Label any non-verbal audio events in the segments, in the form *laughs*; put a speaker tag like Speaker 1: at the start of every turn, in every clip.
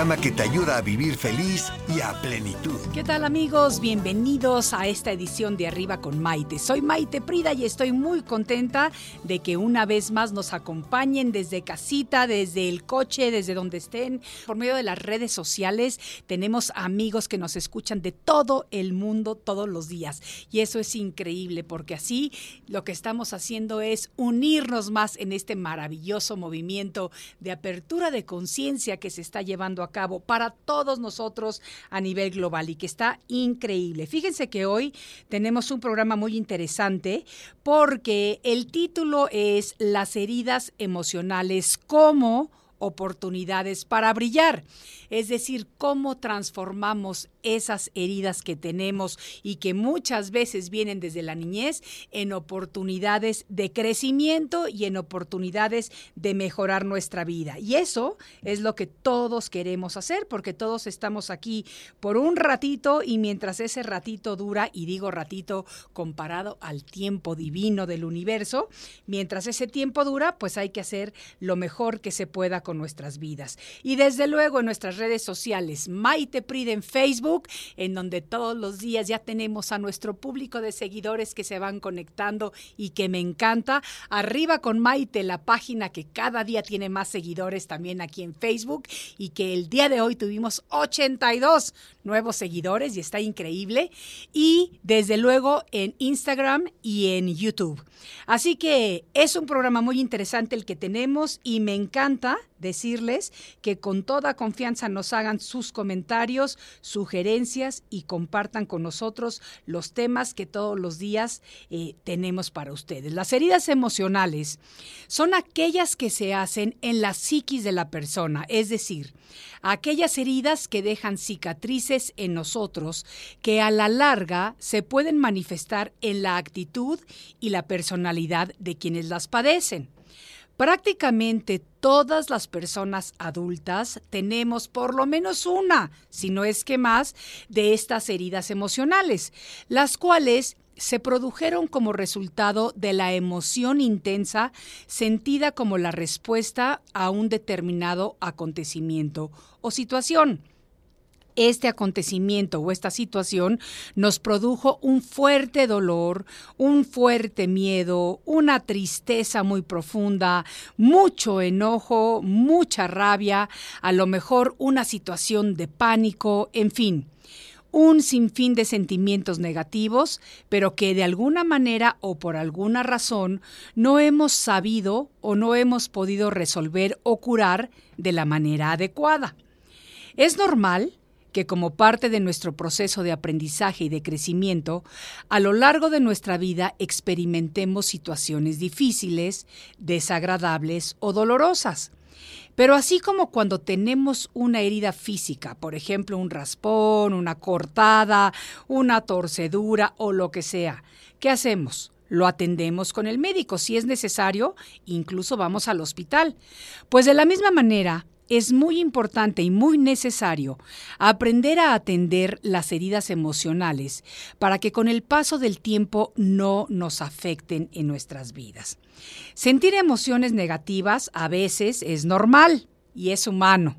Speaker 1: Que te ayuda a vivir feliz y a plenitud.
Speaker 2: ¿Qué tal amigos? Bienvenidos a esta edición de Arriba con Maite. Soy Maite Prida y estoy muy contenta de que una vez más nos acompañen desde casita, desde el coche, desde donde estén. Por medio de las redes sociales tenemos amigos que nos escuchan de todo el mundo todos los días. Y eso es increíble porque así lo que estamos haciendo es unirnos más en este maravilloso movimiento de apertura de conciencia que se está llevando a cabo para todos nosotros a nivel global y que está increíble. Fíjense que hoy tenemos un programa muy interesante porque el título es Las heridas emocionales, cómo oportunidades para brillar. Es decir, cómo transformamos esas heridas que tenemos y que muchas veces vienen desde la niñez en oportunidades de crecimiento y en oportunidades de mejorar nuestra vida. Y eso es lo que todos queremos hacer porque todos estamos aquí por un ratito y mientras ese ratito dura, y digo ratito comparado al tiempo divino del universo, mientras ese tiempo dura, pues hay que hacer lo mejor que se pueda con nuestras vidas. Y desde luego en nuestras redes sociales, Maite Pride en Facebook, en donde todos los días ya tenemos a nuestro público de seguidores que se van conectando y que me encanta. Arriba con Maite, la página que cada día tiene más seguidores también aquí en Facebook y que el día de hoy tuvimos 82 nuevos seguidores y está increíble. Y desde luego en Instagram y en YouTube. Así que es un programa muy interesante el que tenemos y me encanta decirles que con toda confianza nos hagan sus comentarios, sugerencias y compartan con nosotros los temas que todos los días eh, tenemos para ustedes. Las heridas emocionales son aquellas que se hacen en la psiquis de la persona, es decir, aquellas heridas que dejan cicatrices en nosotros que a la larga se pueden manifestar en la actitud y la personalidad de quienes las padecen. Prácticamente todas las personas adultas tenemos por lo menos una, si no es que más, de estas heridas emocionales, las cuales se produjeron como resultado de la emoción intensa sentida como la respuesta a un determinado acontecimiento o situación este acontecimiento o esta situación nos produjo un fuerte dolor, un fuerte miedo, una tristeza muy profunda, mucho enojo, mucha rabia, a lo mejor una situación de pánico, en fin un sinfín de sentimientos negativos, pero que de alguna manera o por alguna razón no hemos sabido o no hemos podido resolver o curar de la manera adecuada. Es normal que como parte de nuestro proceso de aprendizaje y de crecimiento, a lo largo de nuestra vida experimentemos situaciones difíciles, desagradables o dolorosas. Pero así como cuando tenemos una herida física, por ejemplo un raspón, una cortada, una torcedura o lo que sea, ¿qué hacemos? Lo atendemos con el médico. Si es necesario, incluso vamos al hospital. Pues de la misma manera, es muy importante y muy necesario aprender a atender las heridas emocionales para que con el paso del tiempo no nos afecten en nuestras vidas. Sentir emociones negativas a veces es normal y es humano.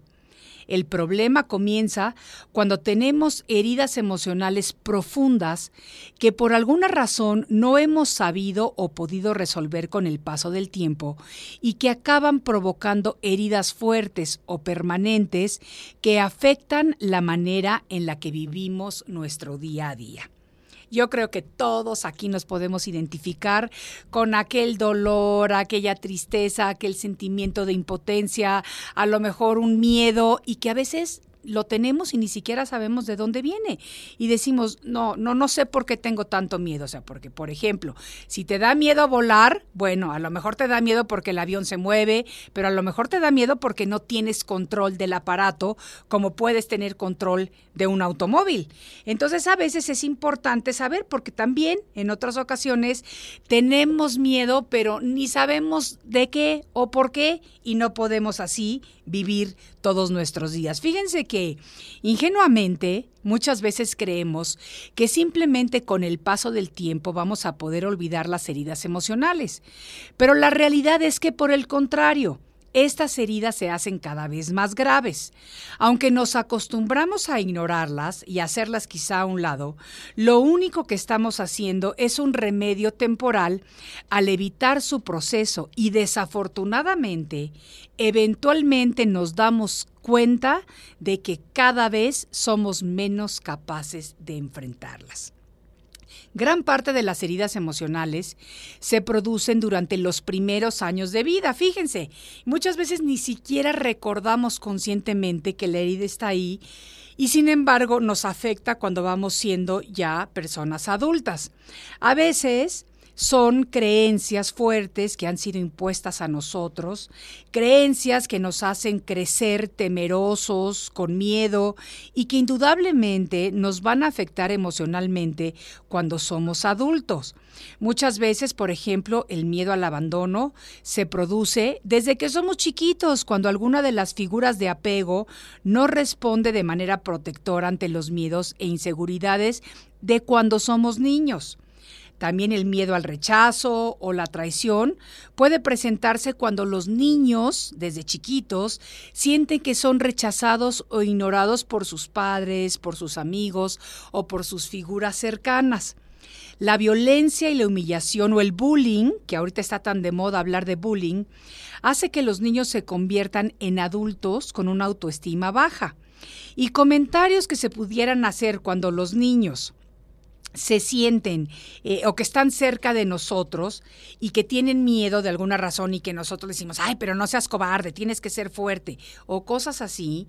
Speaker 2: El problema comienza cuando tenemos heridas emocionales profundas que por alguna razón no hemos sabido o podido resolver con el paso del tiempo y que acaban provocando heridas fuertes o permanentes que afectan la manera en la que vivimos nuestro día a día. Yo creo que todos aquí nos podemos identificar con aquel dolor, aquella tristeza, aquel sentimiento de impotencia, a lo mejor un miedo y que a veces lo tenemos y ni siquiera sabemos de dónde viene. Y decimos, no, no, no sé por qué tengo tanto miedo. O sea, porque, por ejemplo, si te da miedo volar, bueno, a lo mejor te da miedo porque el avión se mueve, pero a lo mejor te da miedo porque no tienes control del aparato como puedes tener control de un automóvil. Entonces, a veces es importante saber porque también en otras ocasiones tenemos miedo, pero ni sabemos de qué o por qué y no podemos así vivir todos nuestros días. Fíjense que ingenuamente muchas veces creemos que simplemente con el paso del tiempo vamos a poder olvidar las heridas emocionales, pero la realidad es que por el contrario, estas heridas se hacen cada vez más graves. Aunque nos acostumbramos a ignorarlas y hacerlas quizá a un lado, lo único que estamos haciendo es un remedio temporal al evitar su proceso y desafortunadamente, eventualmente nos damos cuenta de que cada vez somos menos capaces de enfrentarlas. Gran parte de las heridas emocionales se producen durante los primeros años de vida, fíjense. Muchas veces ni siquiera recordamos conscientemente que la herida está ahí y sin embargo nos afecta cuando vamos siendo ya personas adultas. A veces son creencias fuertes que han sido impuestas a nosotros, creencias que nos hacen crecer temerosos, con miedo y que indudablemente nos van a afectar emocionalmente cuando somos adultos. Muchas veces, por ejemplo, el miedo al abandono se produce desde que somos chiquitos, cuando alguna de las figuras de apego no responde de manera protectora ante los miedos e inseguridades de cuando somos niños. También el miedo al rechazo o la traición puede presentarse cuando los niños, desde chiquitos, sienten que son rechazados o ignorados por sus padres, por sus amigos o por sus figuras cercanas. La violencia y la humillación o el bullying, que ahorita está tan de moda hablar de bullying, hace que los niños se conviertan en adultos con una autoestima baja. Y comentarios que se pudieran hacer cuando los niños se sienten eh, o que están cerca de nosotros y que tienen miedo de alguna razón y que nosotros decimos, ay, pero no seas cobarde, tienes que ser fuerte o cosas así,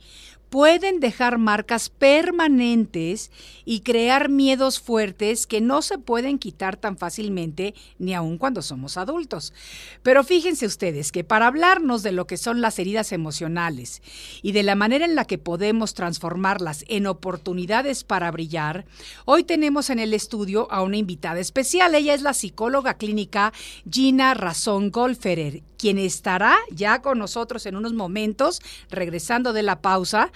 Speaker 2: pueden dejar marcas permanentes y crear miedos fuertes que no se pueden quitar tan fácilmente ni aun cuando somos adultos. Pero fíjense ustedes que para hablarnos de lo que son las heridas emocionales y de la manera en la que podemos transformarlas en oportunidades para brillar, hoy tenemos en el estudio a una invitada especial. Ella es la psicóloga clínica Gina Razón Golferer quien estará ya con nosotros en unos momentos, regresando de la pausa,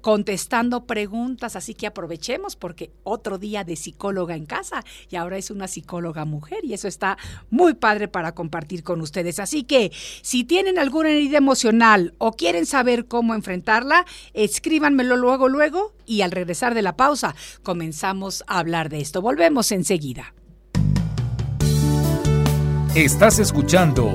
Speaker 2: contestando preguntas. Así que aprovechemos porque otro día de psicóloga en casa y ahora es una psicóloga mujer y eso está muy padre para compartir con ustedes. Así que si tienen alguna herida emocional o quieren saber cómo enfrentarla, escríbanmelo luego, luego y al regresar de la pausa comenzamos a hablar de esto. Volvemos enseguida.
Speaker 3: Estás escuchando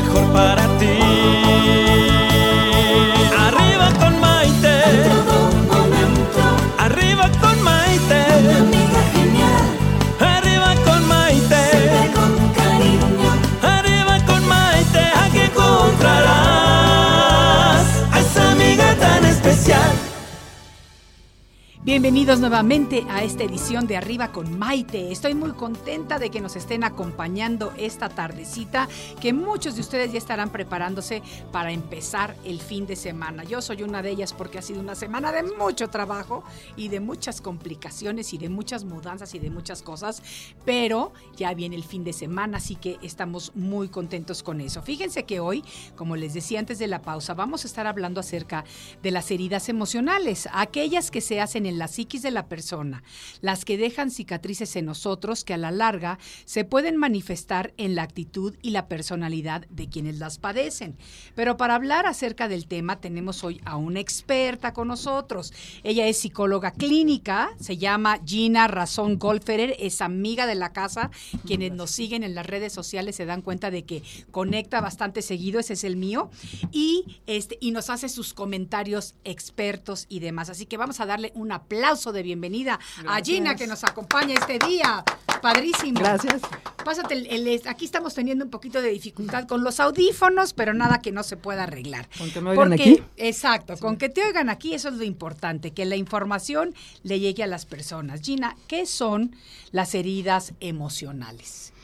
Speaker 4: mejor para
Speaker 2: Bienvenidos nuevamente a esta edición de Arriba con Maite. Estoy muy contenta de que nos estén acompañando esta tardecita, que muchos de ustedes ya estarán preparándose para empezar el fin de semana. Yo soy una de ellas porque ha sido una semana de mucho trabajo y de muchas complicaciones y de muchas mudanzas y de muchas cosas, pero ya viene el fin de semana, así que estamos muy contentos con eso. Fíjense que hoy, como les decía antes de la pausa, vamos a estar hablando acerca de las heridas emocionales, aquellas que se hacen en en la psiquis de la persona, las que dejan cicatrices en nosotros que a la larga se pueden manifestar en la actitud y la personalidad de quienes las padecen. Pero para hablar acerca del tema tenemos hoy a una experta con nosotros. Ella es psicóloga clínica, se llama Gina Razón Golferer, es amiga de la casa. Quienes nos siguen en las redes sociales se dan cuenta de que conecta bastante seguido, ese es el mío, y, este, y nos hace sus comentarios expertos y demás. Así que vamos a darle un aplauso de bienvenida a Gina que nos acompaña este día. Padrísimo.
Speaker 5: Gracias.
Speaker 2: Pásate, el, el- aquí estamos teniendo un poquito de dificultad con los audífonos, pero nada que no se pueda arreglar.
Speaker 5: Con que me oigan
Speaker 2: Porque-
Speaker 5: aquí.
Speaker 2: Exacto, con que te oigan aquí, eso es lo importante, que la información le llegue a las personas. Gina, ¿qué son las heridas emocionales?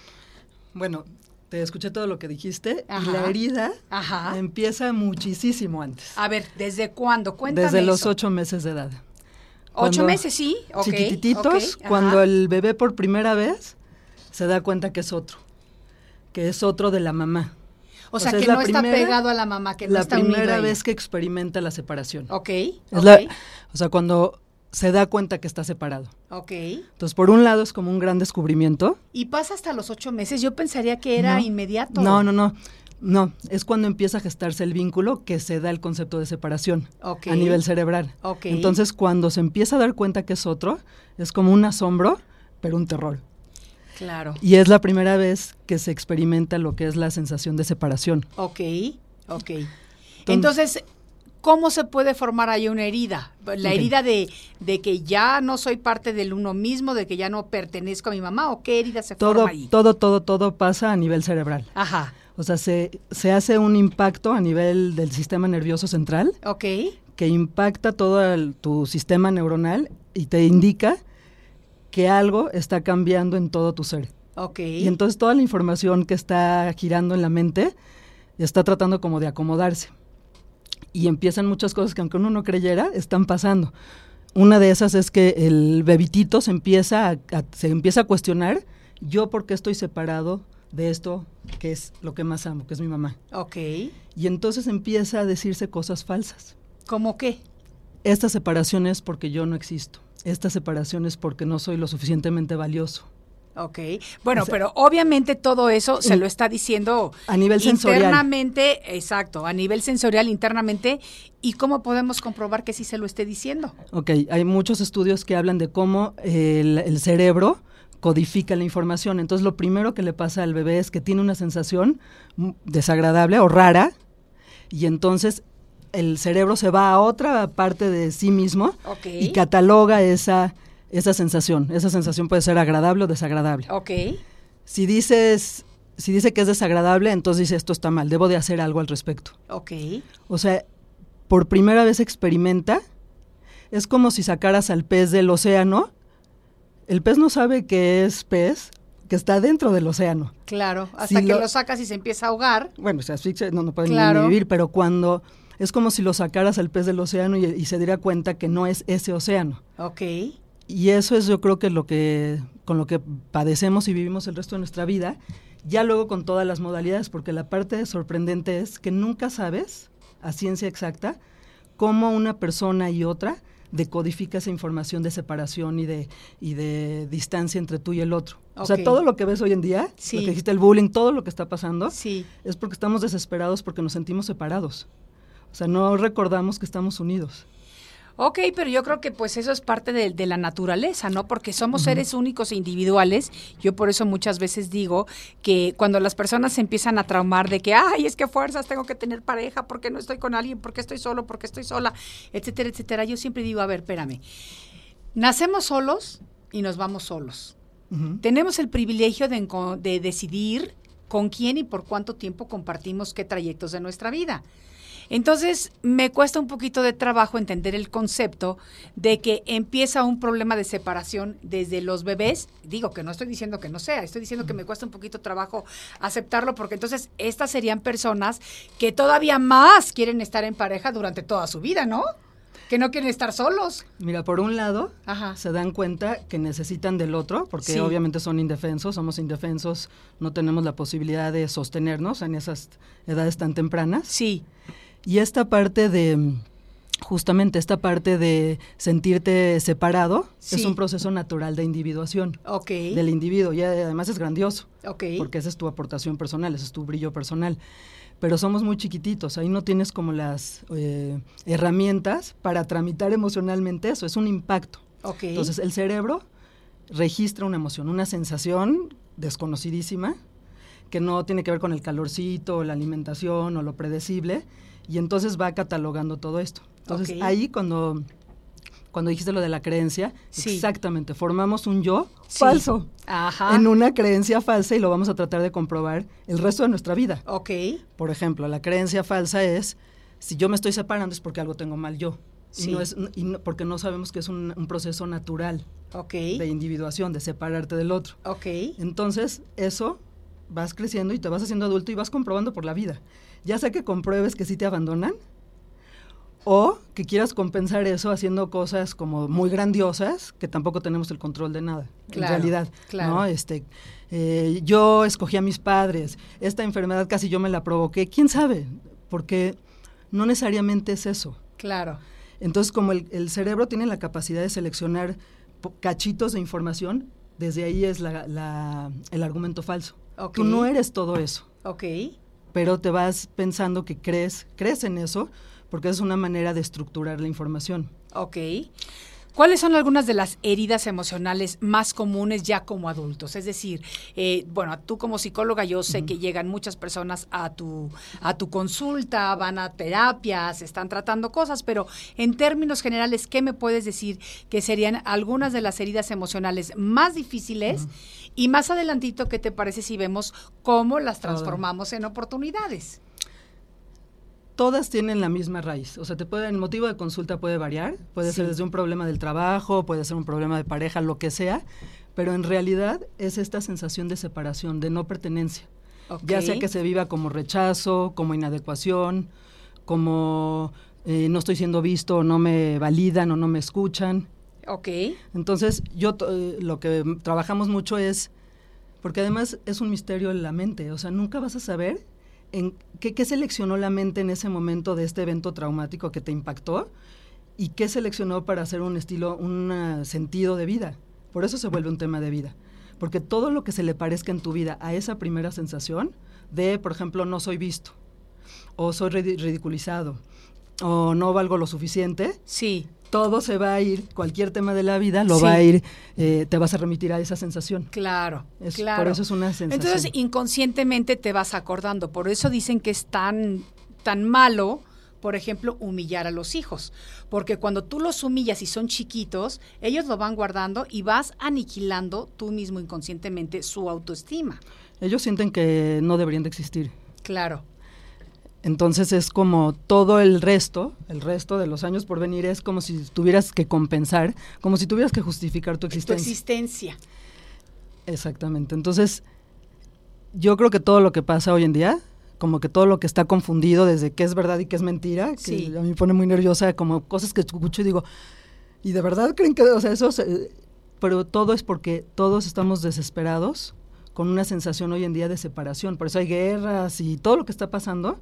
Speaker 5: Bueno, te escuché todo lo que dijiste
Speaker 2: Ajá.
Speaker 5: y la herida
Speaker 2: Ajá.
Speaker 5: empieza muchísimo antes.
Speaker 2: A ver, ¿desde cuándo? Cuéntame
Speaker 5: desde los
Speaker 2: eso.
Speaker 5: ocho meses de edad.
Speaker 2: ¿Ocho meses, sí? Ok,
Speaker 5: Chiquititos,
Speaker 2: ok, ajá.
Speaker 5: cuando el bebé por primera vez se da cuenta que es otro, que es otro de la mamá.
Speaker 2: O sea, que
Speaker 5: la
Speaker 2: no está pegado a la mamá, que no
Speaker 5: la
Speaker 2: está unido
Speaker 5: primera vez que experimenta la separación.
Speaker 2: Ok,
Speaker 5: Es
Speaker 2: ok,
Speaker 5: la- o sea, cuando se da cuenta que está separado.
Speaker 2: ok.
Speaker 5: Entonces, por un lado es como un gran descubrimiento.
Speaker 2: Y pasa hasta los ocho meses. Yo pensaría que era
Speaker 5: No.
Speaker 2: inmediato.
Speaker 5: No, no, no. No, es cuando empieza a gestarse el vínculo que se da el concepto de separación a nivel cerebral. Entonces, cuando se empieza a dar cuenta que es otro, es como un asombro, pero un terror.
Speaker 2: Claro.
Speaker 5: Y es la primera vez que se experimenta lo que es la sensación de separación.
Speaker 2: Ok, ok. Entonces, ¿cómo se puede formar ahí una herida? La herida de, de que ya no soy parte del uno mismo, de que ya no pertenezco a mi mamá, ¿o qué herida se
Speaker 5: Todo,
Speaker 2: forma ahí?
Speaker 5: todo, todo, todo pasa a nivel cerebral.
Speaker 2: Ajá,
Speaker 5: O sea, se, se hace un impacto a nivel del sistema nervioso central
Speaker 2: ok,
Speaker 5: que impacta todo el- tu sistema neuronal y te indica que algo está cambiando en todo tu ser.
Speaker 2: ok.
Speaker 5: Y entonces toda la información que está girando en la mente está tratando como de acomodarse. Y empiezan muchas cosas que aunque uno no creyera, están pasando. Una de esas es que el bebitito se empieza a, a- se empieza a cuestionar, yo por qué estoy separado de esto que es lo que más amo, que es mi mamá.
Speaker 2: ok.
Speaker 5: Y entonces empieza a decirse cosas falsas.
Speaker 2: ¿Cómo qué?
Speaker 5: Esta separación es porque yo no existo. Esta separación es porque no soy lo suficientemente valioso.
Speaker 2: Ok. Bueno,
Speaker 5: O sea-
Speaker 2: pero obviamente todo eso se lo está diciendo
Speaker 5: A nivel sensorial.
Speaker 2: internamente, exacto, a nivel sensorial internamente. ¿Y cómo podemos comprobar que sí se lo esté diciendo?
Speaker 5: Ok, hay muchos estudios que hablan de cómo el, el cerebro codifica la información. Entonces, lo primero que le pasa al bebé es que tiene una sensación desagradable o rara, y entonces el cerebro se va a otra parte de sí mismo y cataloga esa, esa sensación. Esa sensación puede ser agradable o desagradable.
Speaker 2: Ok.
Speaker 5: Si dices, si dice que es desagradable, entonces dice esto está mal, debo de hacer algo al respecto.
Speaker 2: Ok.
Speaker 5: O sea, por primera vez experimenta, es como si sacaras al pez del océano. El pez no sabe que es pez, que está dentro del océano.
Speaker 2: Claro. Hasta
Speaker 5: Si
Speaker 2: que
Speaker 5: lo-
Speaker 2: lo... sacas y se empieza a ahogar.
Speaker 5: Bueno, se asfixia, no, no puede ni-
Speaker 2: Claro.
Speaker 5: ni vivir, pero cuando es como si lo sacaras al pez del océano y, y se diera cuenta que no es ese océano.
Speaker 2: Ok.
Speaker 5: Y eso es yo creo que lo que con lo que padecemos y vivimos el resto de nuestra vida, ya luego con todas las modalidades, porque la parte sorprendente es que nunca sabes a ciencia exacta cómo una persona y otra decodifica esa información de separación y de, y de distancia entre tú y el otro. O sea, todo lo que ves hoy en día,
Speaker 2: Sí.
Speaker 5: lo que dijiste, el bullying, todo lo que está pasando,
Speaker 2: Sí.
Speaker 5: es porque estamos desesperados porque nos sentimos separados. O sea, no recordamos que estamos unidos.
Speaker 2: Ok, pero yo creo que pues eso es parte de, de la naturaleza, ¿no? Porque somos seres únicos e individuales. Yo por eso muchas veces digo que cuando las personas se empiezan a traumar de que, ay, es que fuerzas, tengo que tener pareja, porque no estoy con alguien, porque estoy solo, porque estoy sola, etcétera, etcétera. Yo siempre digo, a ver, espérame. Nacemos solos y nos vamos solos. Tenemos el privilegio de, de decidir con quién y por cuánto tiempo compartimos qué trayectos de nuestra vida. Entonces, me cuesta un poquito de trabajo entender el concepto de que empieza un problema de separación desde los bebés. Digo que no estoy diciendo que no sea, estoy diciendo que me cuesta un poquito trabajo aceptarlo porque entonces estas serían personas que todavía más quieren estar en pareja durante toda su vida, ¿no? Que no quieren estar solos.
Speaker 5: Mira, por un lado,
Speaker 2: Ajá.
Speaker 5: se dan cuenta que necesitan del otro, porque
Speaker 2: Sí.
Speaker 5: obviamente son indefensos, somos indefensos, no tenemos la posibilidad de sostenernos en esas edades tan tempranas.
Speaker 2: Sí,
Speaker 5: Y esta parte de, justamente esta parte de sentirte separado
Speaker 2: Sí.
Speaker 5: es un proceso natural de individuación
Speaker 2: Ok.
Speaker 5: del individuo y además es grandioso
Speaker 2: Ok.
Speaker 5: porque esa es tu aportación personal, ese es tu brillo personal. Pero somos muy chiquititos, ahí no tienes como las eh, herramientas para tramitar emocionalmente eso, es un impacto.
Speaker 2: Ok.
Speaker 5: Entonces el cerebro registra una emoción, una sensación desconocidísima que no tiene que ver con el calorcito, la alimentación o lo predecible, y entonces va catalogando todo esto. Entonces ahí cuando, cuando dijiste lo de la creencia,
Speaker 2: Sí.
Speaker 5: exactamente, formamos un yo
Speaker 2: Sí.
Speaker 5: falso
Speaker 2: Ajá.
Speaker 5: en una creencia falsa y lo vamos a tratar de comprobar el resto de nuestra vida.
Speaker 2: Ok.
Speaker 5: Por ejemplo, la creencia falsa es, si yo me estoy separando es porque algo tengo mal yo.
Speaker 2: Sí.
Speaker 5: Y no es, y no- porque no sabemos que es un, un proceso natural
Speaker 2: Ok.
Speaker 5: de individuación, de separarte del otro.
Speaker 2: Ok.
Speaker 5: Entonces, eso vas creciendo y te vas haciendo adulto y vas comprobando por la vida. Ya sea que compruebes que sí te abandonan o que quieras compensar eso haciendo cosas como muy grandiosas que tampoco tenemos el control de nada.
Speaker 2: Claro,
Speaker 5: en realidad,
Speaker 2: claro.
Speaker 5: ¿no? Este, eh, yo escogí a mis padres, esta enfermedad casi yo me la provoqué, quién sabe, porque no necesariamente es eso.
Speaker 2: Claro.
Speaker 5: Entonces, como el, el cerebro tiene la capacidad de seleccionar cachitos de información, desde ahí es la- la- el argumento falso.
Speaker 2: Ok.
Speaker 5: Tú no eres todo eso,
Speaker 2: Ok.
Speaker 5: Pero te vas pensando que crees, crees en eso, porque es una manera de estructurar la información.
Speaker 2: Ok. ¿Cuáles son algunas de las heridas emocionales más comunes ya como adultos? Es decir, eh, bueno, tú como psicóloga yo sé que llegan muchas personas a tu, a tu consulta, van a terapias, están tratando cosas, pero en términos generales, ¿qué me puedes decir que serían algunas de las heridas emocionales más difíciles? Y más adelantito, ¿qué te parece si vemos cómo las transformamos en oportunidades?
Speaker 5: Todas tienen la misma raíz, o sea, te puede, el motivo de consulta puede variar, puede ser desde un problema del trabajo, puede ser un problema de pareja, lo que sea, pero en realidad es esta sensación de separación, de no pertenencia. Ya sea que se viva como rechazo, como inadecuación, como eh, no estoy siendo visto, no me validan o no me escuchan.
Speaker 2: Ok.
Speaker 5: Entonces, yo eh, lo que trabajamos mucho es, porque además es un misterio en la mente, o sea, nunca vas a saber en qué, seleccionó la mente en ese momento de este evento traumático que te impactó y qué seleccionó para hacer un estilo, un ah, sentido de vida. Por eso se vuelve un tema de vida. Porque todo lo que se le parezca en tu vida a esa primera sensación de, por ejemplo, no soy visto, o soy ridi- ridiculizado, o no valgo lo suficiente,
Speaker 2: Sí.
Speaker 5: Todo se va a ir, cualquier tema de la vida lo
Speaker 2: Sí.
Speaker 5: va a ir, eh, te vas a remitir a esa sensación.
Speaker 2: Claro,
Speaker 5: Es-
Speaker 2: claro.
Speaker 5: por eso es una sensación.
Speaker 2: Entonces, inconscientemente te vas acordando. Por eso dicen que es tan, tan malo, por ejemplo, humillar a los hijos. Porque cuando tú los humillas y son chiquitos, ellos lo van guardando y vas aniquilando tú mismo inconscientemente su autoestima.
Speaker 5: Ellos sienten que no deberían de existir.
Speaker 2: Claro.
Speaker 5: Entonces es como todo el resto, el resto de los años por venir es como si tuvieras que compensar, como si tuvieras que justificar tu
Speaker 2: Tu
Speaker 5: existencia.
Speaker 2: existencia.
Speaker 5: Exactamente. Entonces, yo creo que todo lo que pasa hoy en día, como que todo lo que está confundido desde qué es verdad y qué es mentira, que
Speaker 2: Sí.
Speaker 5: a mí me pone muy nerviosa, como cosas que escucho y digo, ¿y de verdad creen que, o sea, eso, se- pero todo es porque todos estamos desesperados con una sensación hoy en día de separación, por eso hay guerras y todo lo que está pasando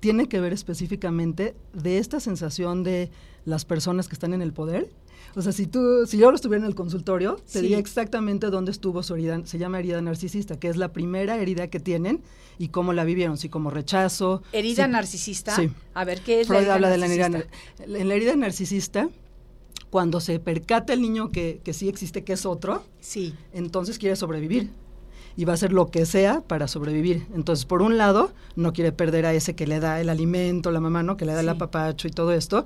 Speaker 5: tiene que ver específicamente de esta sensación de las personas que están en el poder. O sea, si tú, si yo lo estuviera en el consultorio, te
Speaker 2: Sí.
Speaker 5: diría exactamente dónde estuvo su herida, se llama herida narcisista, que es la primera herida que tienen y cómo la vivieron, si como rechazo.
Speaker 2: Herida
Speaker 5: si-
Speaker 2: narcisista.
Speaker 5: Sí.
Speaker 2: A ver, ¿qué es
Speaker 5: Freud
Speaker 2: la herida
Speaker 5: habla de la herida,
Speaker 2: narcisista?
Speaker 5: en la herida narcisista, cuando se percata el niño que, que sí existe, que es otro,
Speaker 2: Sí.
Speaker 5: entonces quiere sobrevivir y va a hacer lo que sea para sobrevivir. Entonces, por un lado, no quiere perder a ese que le da el alimento, la mamá, ¿no? Que le da el
Speaker 2: Sí.
Speaker 5: apapacho y todo esto,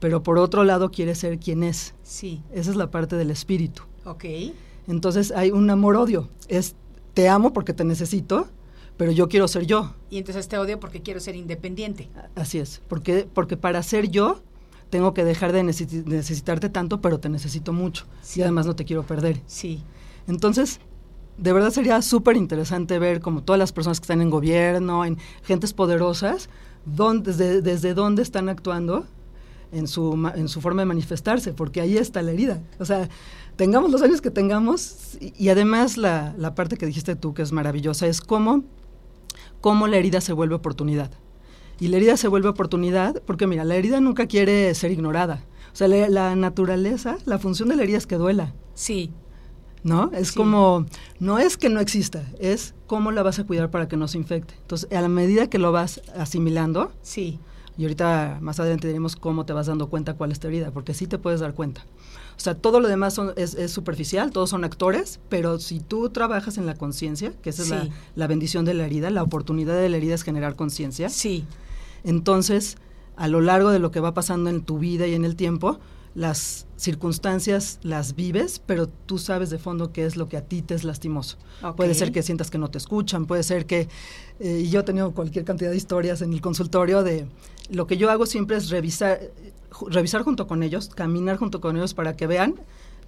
Speaker 5: pero por otro lado quiere ser quien es.
Speaker 2: Sí.
Speaker 5: Esa es la parte del espíritu.
Speaker 2: Ok.
Speaker 5: Entonces, hay un amor-odio. Es, te amo porque te necesito, pero yo quiero ser yo.
Speaker 2: Y entonces te odio porque quiero ser independiente.
Speaker 5: Así es. Porque, porque para ser yo, tengo que dejar de necesi- necesitarte tanto, pero te necesito mucho.
Speaker 2: Sí.
Speaker 5: Y además no te quiero perder.
Speaker 2: Sí.
Speaker 5: Entonces, de verdad sería súper interesante ver como todas las personas que están en gobierno, en gentes poderosas, desde, desde dónde están actuando en su, en su forma de manifestarse, porque ahí está la herida. O sea, tengamos los años que tengamos, y, además la, la parte que dijiste tú, que es maravillosa, es cómo, cómo la herida se vuelve oportunidad. Y la herida se vuelve oportunidad, porque mira, la herida nunca quiere ser ignorada. O sea, la naturaleza, la función de la herida es que duela.
Speaker 2: Sí.
Speaker 5: ¿No? Es
Speaker 2: Sí.
Speaker 5: como, no es que no exista, es cómo la vas a cuidar para que no se infecte. Entonces, a la medida que lo vas asimilando,
Speaker 2: Sí.
Speaker 5: y ahorita más adelante diremos cómo te vas dando cuenta cuál es tu herida, porque sí te puedes dar cuenta. O sea, todo lo demás son- es, es superficial, todos son actores, pero si tú trabajas en la conciencia, que esa es la, la bendición de la herida, la oportunidad de la herida es generar conciencia,
Speaker 2: Sí.
Speaker 5: entonces a lo largo de lo que va pasando en tu vida y en el tiempo, las circunstancias las vives, pero tú sabes de fondo qué es lo que a ti te es lastimoso. Puede ser que sientas que no te escuchan, puede ser que, eh, y yo he tenido cualquier cantidad de historias en el consultorio de lo que yo hago siempre es revisar, revisar junto con ellos, caminar junto con ellos para que vean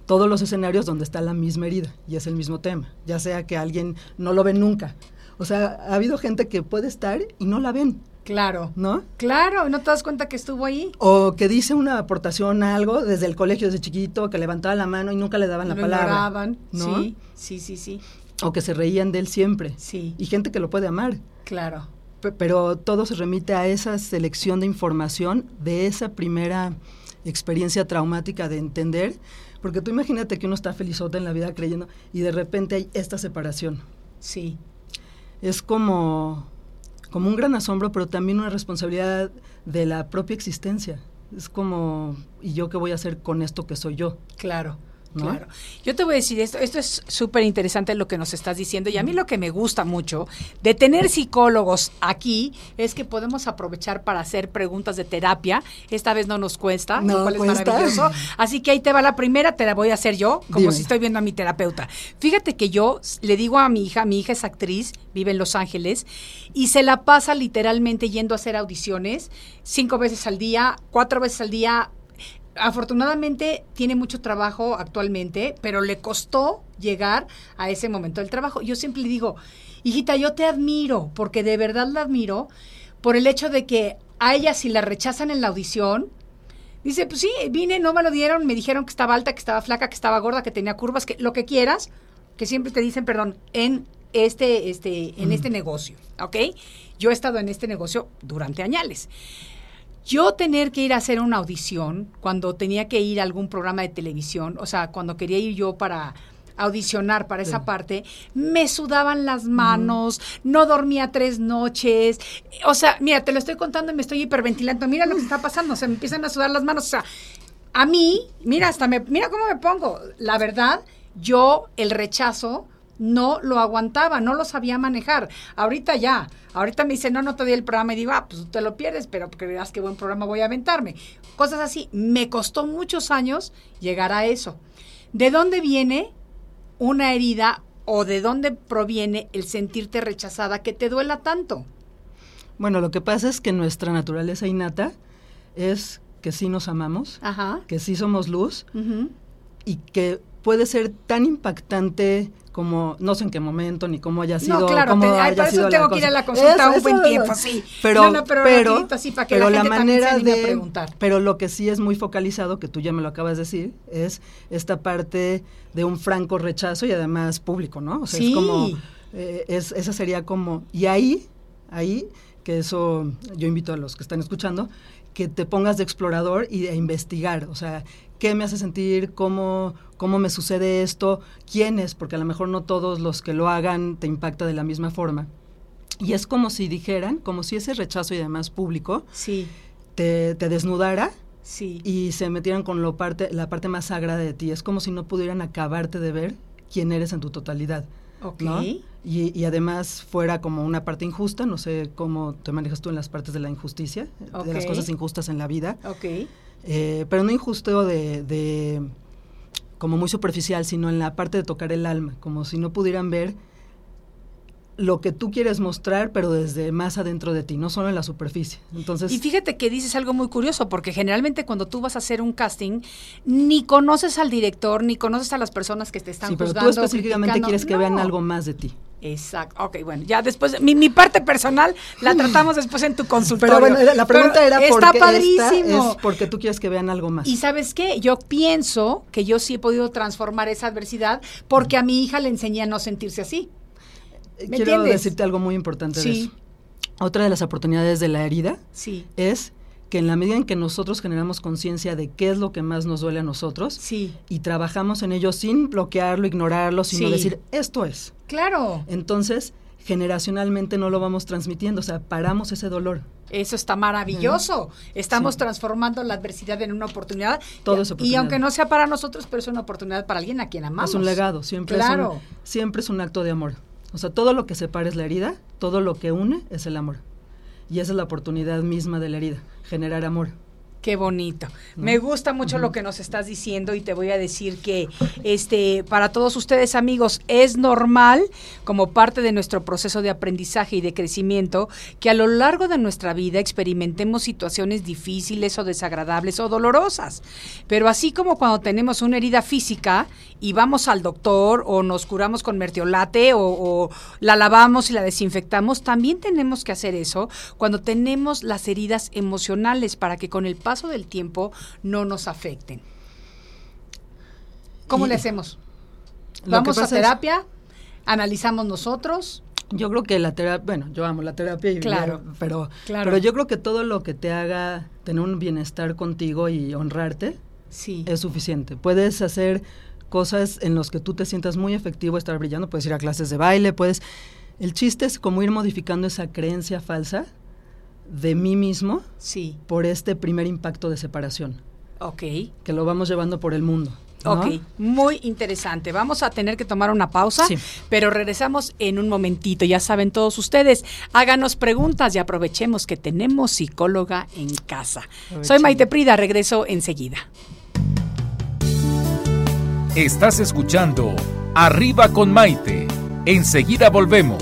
Speaker 5: todos los escenarios donde está la misma herida y es el mismo tema, ya sea que alguien no lo ve nunca. O sea, ha habido gente que puede estar y no la ven,
Speaker 2: Claro.
Speaker 5: ¿no?
Speaker 2: Claro, ¿no te das cuenta que estuvo ahí?
Speaker 5: O que dice una aportación a algo desde el colegio, desde chiquito, que levantaba la mano y nunca le daban la
Speaker 2: Lo
Speaker 5: palabra.
Speaker 2: ignoraban.
Speaker 5: ¿no?
Speaker 2: Sí, sí, sí, sí.
Speaker 5: O que se reían de él siempre.
Speaker 2: Sí.
Speaker 5: Y gente que lo puede amar.
Speaker 2: Claro.
Speaker 5: Pe- Pero todo se remite a esa selección de información, de esa primera experiencia traumática de entender. Porque tú imagínate que uno está felizote en la vida creyendo y de repente hay esta separación.
Speaker 2: Sí.
Speaker 5: Es como, como un gran asombro, pero también una responsabilidad de la propia existencia. Es como, ¿y yo qué voy a hacer con esto que soy yo?
Speaker 2: Claro.
Speaker 5: ¿No?
Speaker 2: Claro. Yo te voy a decir esto, esto es súper interesante lo que nos estás diciendo y a mí lo que me gusta mucho de tener psicólogos aquí es que podemos aprovechar para hacer preguntas de terapia. Esta vez no nos cuesta,
Speaker 5: No
Speaker 2: lo cual es
Speaker 5: cuesta.
Speaker 2: maravilloso. Así que ahí te va la primera, te la voy a hacer yo, como
Speaker 5: Dime.
Speaker 2: si estoy viendo a mi terapeuta. Fíjate que yo le digo a mi hija, mi hija es actriz, vive en Los Ángeles y se la pasa literalmente yendo a hacer audiciones cinco veces al día, cuatro veces al día, afortunadamente tiene mucho trabajo actualmente, pero le costó llegar a ese momento del trabajo. Yo siempre le digo, hijita, yo te admiro, porque de verdad la admiro, por el hecho de que a ella si la rechazan en la audición, dice, pues sí, vine, no me lo dieron, me dijeron que estaba alta, que estaba flaca, que estaba gorda, que tenía curvas, que lo que quieras, que siempre te dicen, perdón, en este, este, en este negocio, ¿ok? Yo he estado en este negocio durante añales. Yo tener que ir a hacer una audición cuando tenía que ir a algún programa de televisión, o sea, cuando quería ir yo para audicionar para esa parte, me sudaban las manos, no dormía tres noches, o sea, mira, te lo estoy contando y me estoy hiperventilando, mira lo que está pasando, se me empiezan a sudar las manos, o sea, a mí, mira, hasta me, mira cómo me pongo, la verdad, yo el rechazo no lo aguantaba, no lo sabía manejar. Ahorita ya, ahorita me dice, no, no te di el programa y digo, ah, pues te lo pierdes, pero creas que buen programa voy a aventarme. Cosas así. Me costó muchos años llegar a eso. ¿De dónde viene una herida o de dónde proviene el sentirte rechazada que te duela tanto?
Speaker 5: Bueno, lo que pasa es que nuestra naturaleza innata es que sí nos amamos,
Speaker 2: Ajá.
Speaker 5: que sí somos luz y que puede ser tan impactante como no sé en qué momento ni cómo haya sido
Speaker 2: No, claro,
Speaker 5: cómo
Speaker 2: te- ay,
Speaker 5: haya
Speaker 2: para eso tengo que ir a la consulta
Speaker 5: Eso,
Speaker 2: un buen tiempo, sí.
Speaker 5: Pero
Speaker 2: No, no, pero
Speaker 5: pero,
Speaker 2: así, para que
Speaker 5: pero
Speaker 2: la gente
Speaker 5: manera
Speaker 2: a
Speaker 5: de
Speaker 2: preguntar.
Speaker 5: pero lo que sí es muy focalizado que tú ya me lo acabas de decir es esta parte de un franco rechazo y además público, ¿no? O sea,
Speaker 2: Sí.
Speaker 5: es como eh, es esa sería como y ahí ahí que eso yo invito a los que están escuchando que te pongas de explorador y de investigar, o sea, qué me hace sentir, cómo, cómo me sucede esto, quién es, porque a lo mejor no todos los que lo hagan te impacta de la misma forma. Y es como si dijeran, como si ese rechazo y demás público
Speaker 2: Sí,
Speaker 5: te, te desnudara
Speaker 2: sí.
Speaker 5: y se metieran con lo parte, la parte más sagrada de ti. Es como si no pudieran acabarte de ver quién eres en tu totalidad.
Speaker 2: Ok.
Speaker 5: ¿no? Y, y además fuera como una parte injusta, no sé cómo te manejas tú en las partes de la injusticia, de las cosas injustas en la vida,
Speaker 2: Ok.
Speaker 5: eh, pero no injusto de, de como muy superficial, sino en la parte de tocar el alma, como si no pudieran ver lo que tú quieres mostrar, pero desde más adentro de ti, no solo en la superficie. Entonces,
Speaker 2: Y fíjate que dices algo muy curioso, porque generalmente cuando tú vas a hacer un casting, ni conoces al director, ni conoces a las personas que te están
Speaker 5: sí, pero tú
Speaker 2: juzgando.
Speaker 5: específicamente
Speaker 2: criticando.
Speaker 5: quieres que vean algo más de ti.
Speaker 2: Exacto. Ok, bueno, ya después, mi, mi parte personal la tratamos después en tu consultorio.
Speaker 5: Pero bueno, la pregunta
Speaker 2: Pero
Speaker 5: era por
Speaker 2: Está
Speaker 5: qué
Speaker 2: padrísimo.
Speaker 5: es porque tú quieres que vean algo más.
Speaker 2: Y sabes qué, yo pienso que yo sí he podido transformar esa adversidad porque a mi hija le enseñé a no sentirse así. ¿Me
Speaker 5: Quiero
Speaker 2: entiendes?
Speaker 5: decirte algo muy importante de
Speaker 2: Sí.
Speaker 5: eso. Otra de las oportunidades de la herida
Speaker 2: Sí.
Speaker 5: es que en la medida en que nosotros generamos conciencia de qué es lo que más nos duele a nosotros
Speaker 2: Sí.
Speaker 5: y trabajamos en ello sin bloquearlo, ignorarlo, sino
Speaker 2: Sí.
Speaker 5: decir, esto es.
Speaker 2: Claro.
Speaker 5: Entonces, generacionalmente no lo vamos transmitiendo, o sea, paramos ese dolor.
Speaker 2: Eso está maravilloso. Estamos transformando la adversidad en una oportunidad.
Speaker 5: Todo
Speaker 2: y,
Speaker 5: es
Speaker 2: Y
Speaker 5: oportunidad.
Speaker 2: aunque no sea para nosotros, pero es una oportunidad para alguien a quien amamos.
Speaker 5: Es un legado, siempre,
Speaker 2: Claro.
Speaker 5: es un, siempre es un acto de amor. O sea, todo lo que separa es la herida, todo lo que une es el amor. Y esa es la oportunidad misma de la herida, generar amor.
Speaker 2: Qué bonito. Me gusta mucho lo que nos estás diciendo y te voy a decir que este para todos ustedes amigos es normal como parte de nuestro proceso de aprendizaje y de crecimiento que a lo largo de nuestra vida experimentemos situaciones difíciles o desagradables o dolorosas. Pero así como cuando tenemos una herida física y vamos al doctor o nos curamos con mertiolate o, o la lavamos y la desinfectamos, también tenemos que hacer eso cuando tenemos las heridas emocionales para que con el paso del tiempo no nos afecten. ¿Cómo
Speaker 5: Y-
Speaker 2: le hacemos? Vamos a
Speaker 5: es-
Speaker 2: terapia, analizamos nosotros.
Speaker 5: Yo creo que la terapia, bueno, yo amo la terapia, y
Speaker 2: Claro.
Speaker 5: pero,
Speaker 2: Claro.
Speaker 5: pero yo creo que todo lo que te haga tener un bienestar contigo y honrarte
Speaker 2: Sí.
Speaker 5: es suficiente. Puedes hacer cosas en las que tú te sientas muy efectivo, estar brillando, puedes ir a clases de baile, puedes... El chiste es como ir modificando esa creencia falsa de mí mismo
Speaker 2: Sí.
Speaker 5: por este primer impacto de separación,
Speaker 2: Ok.
Speaker 5: que lo vamos llevando por el mundo. ¿no?
Speaker 2: Ok, muy interesante. Vamos a tener que tomar una pausa,
Speaker 5: Sí.
Speaker 2: pero regresamos en un momentito. Ya saben todos ustedes, háganos preguntas y aprovechemos que tenemos psicóloga en casa. Soy. Maite Prida, regreso enseguida.
Speaker 3: Estás escuchando Arriba con Maite. Enseguida volvemos.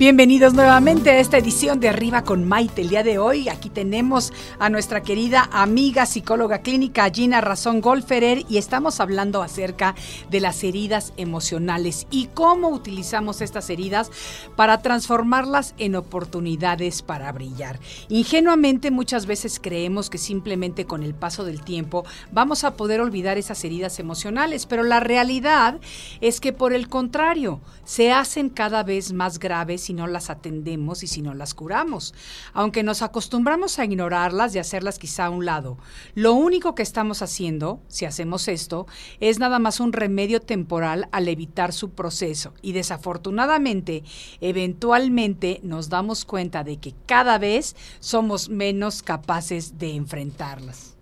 Speaker 2: Bienvenidos nuevamente a esta edición de Arriba con Maite. El día de hoy aquí tenemos a nuestra querida amiga psicóloga clínica Gina Razón Golferer y estamos hablando acerca de las heridas emocionales y cómo utilizamos estas heridas para transformarlas en oportunidades para brillar. Ingenuamente muchas veces creemos que simplemente con el paso del tiempo vamos a poder olvidar esas heridas emocionales, pero la realidad es que por el contrario, se hacen cada vez más graves si no las atendemos y si no las curamos. Aunque nos acostumbramos a ignorarlas y hacerlas quizá a un lado, lo único que estamos haciendo, si hacemos esto, es nada más un remedio temporal al evitar su proceso y desafortunadamente, eventualmente nos damos cuenta de que cada vez somos menos capaces de enfrentarlas.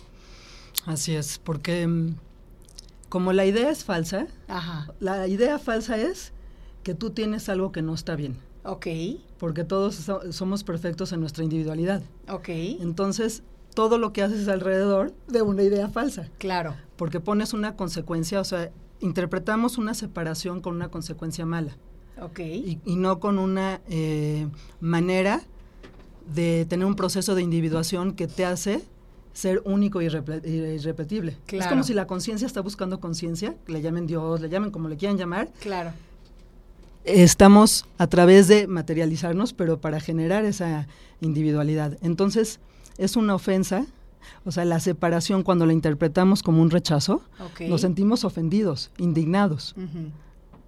Speaker 5: Así es, porque mm, como la idea es falsa,
Speaker 2: Ajá,
Speaker 5: la idea falsa es que tú tienes algo que no está bien,
Speaker 2: ok,
Speaker 5: porque todos so- somos perfectos en nuestra individualidad.
Speaker 2: ok,
Speaker 5: Entonces, todo lo que haces es alrededor de una idea falsa,
Speaker 2: claro,
Speaker 5: porque pones una consecuencia, o sea, interpretamos una separación con una consecuencia mala.
Speaker 2: Ok,
Speaker 5: y, y no con una eh, manera de tener un proceso de individuación que te hace ser único y irreple- irrepetible. Es
Speaker 2: Claro.
Speaker 5: como si la conciencia está buscando conciencia, le llamen Dios, le llamen como le quieran llamar,
Speaker 2: claro,
Speaker 5: estamos a través de materializarnos, pero para generar esa individualidad. Entonces, es una ofensa, o sea, la separación cuando la interpretamos como un rechazo, nos sentimos ofendidos, indignados,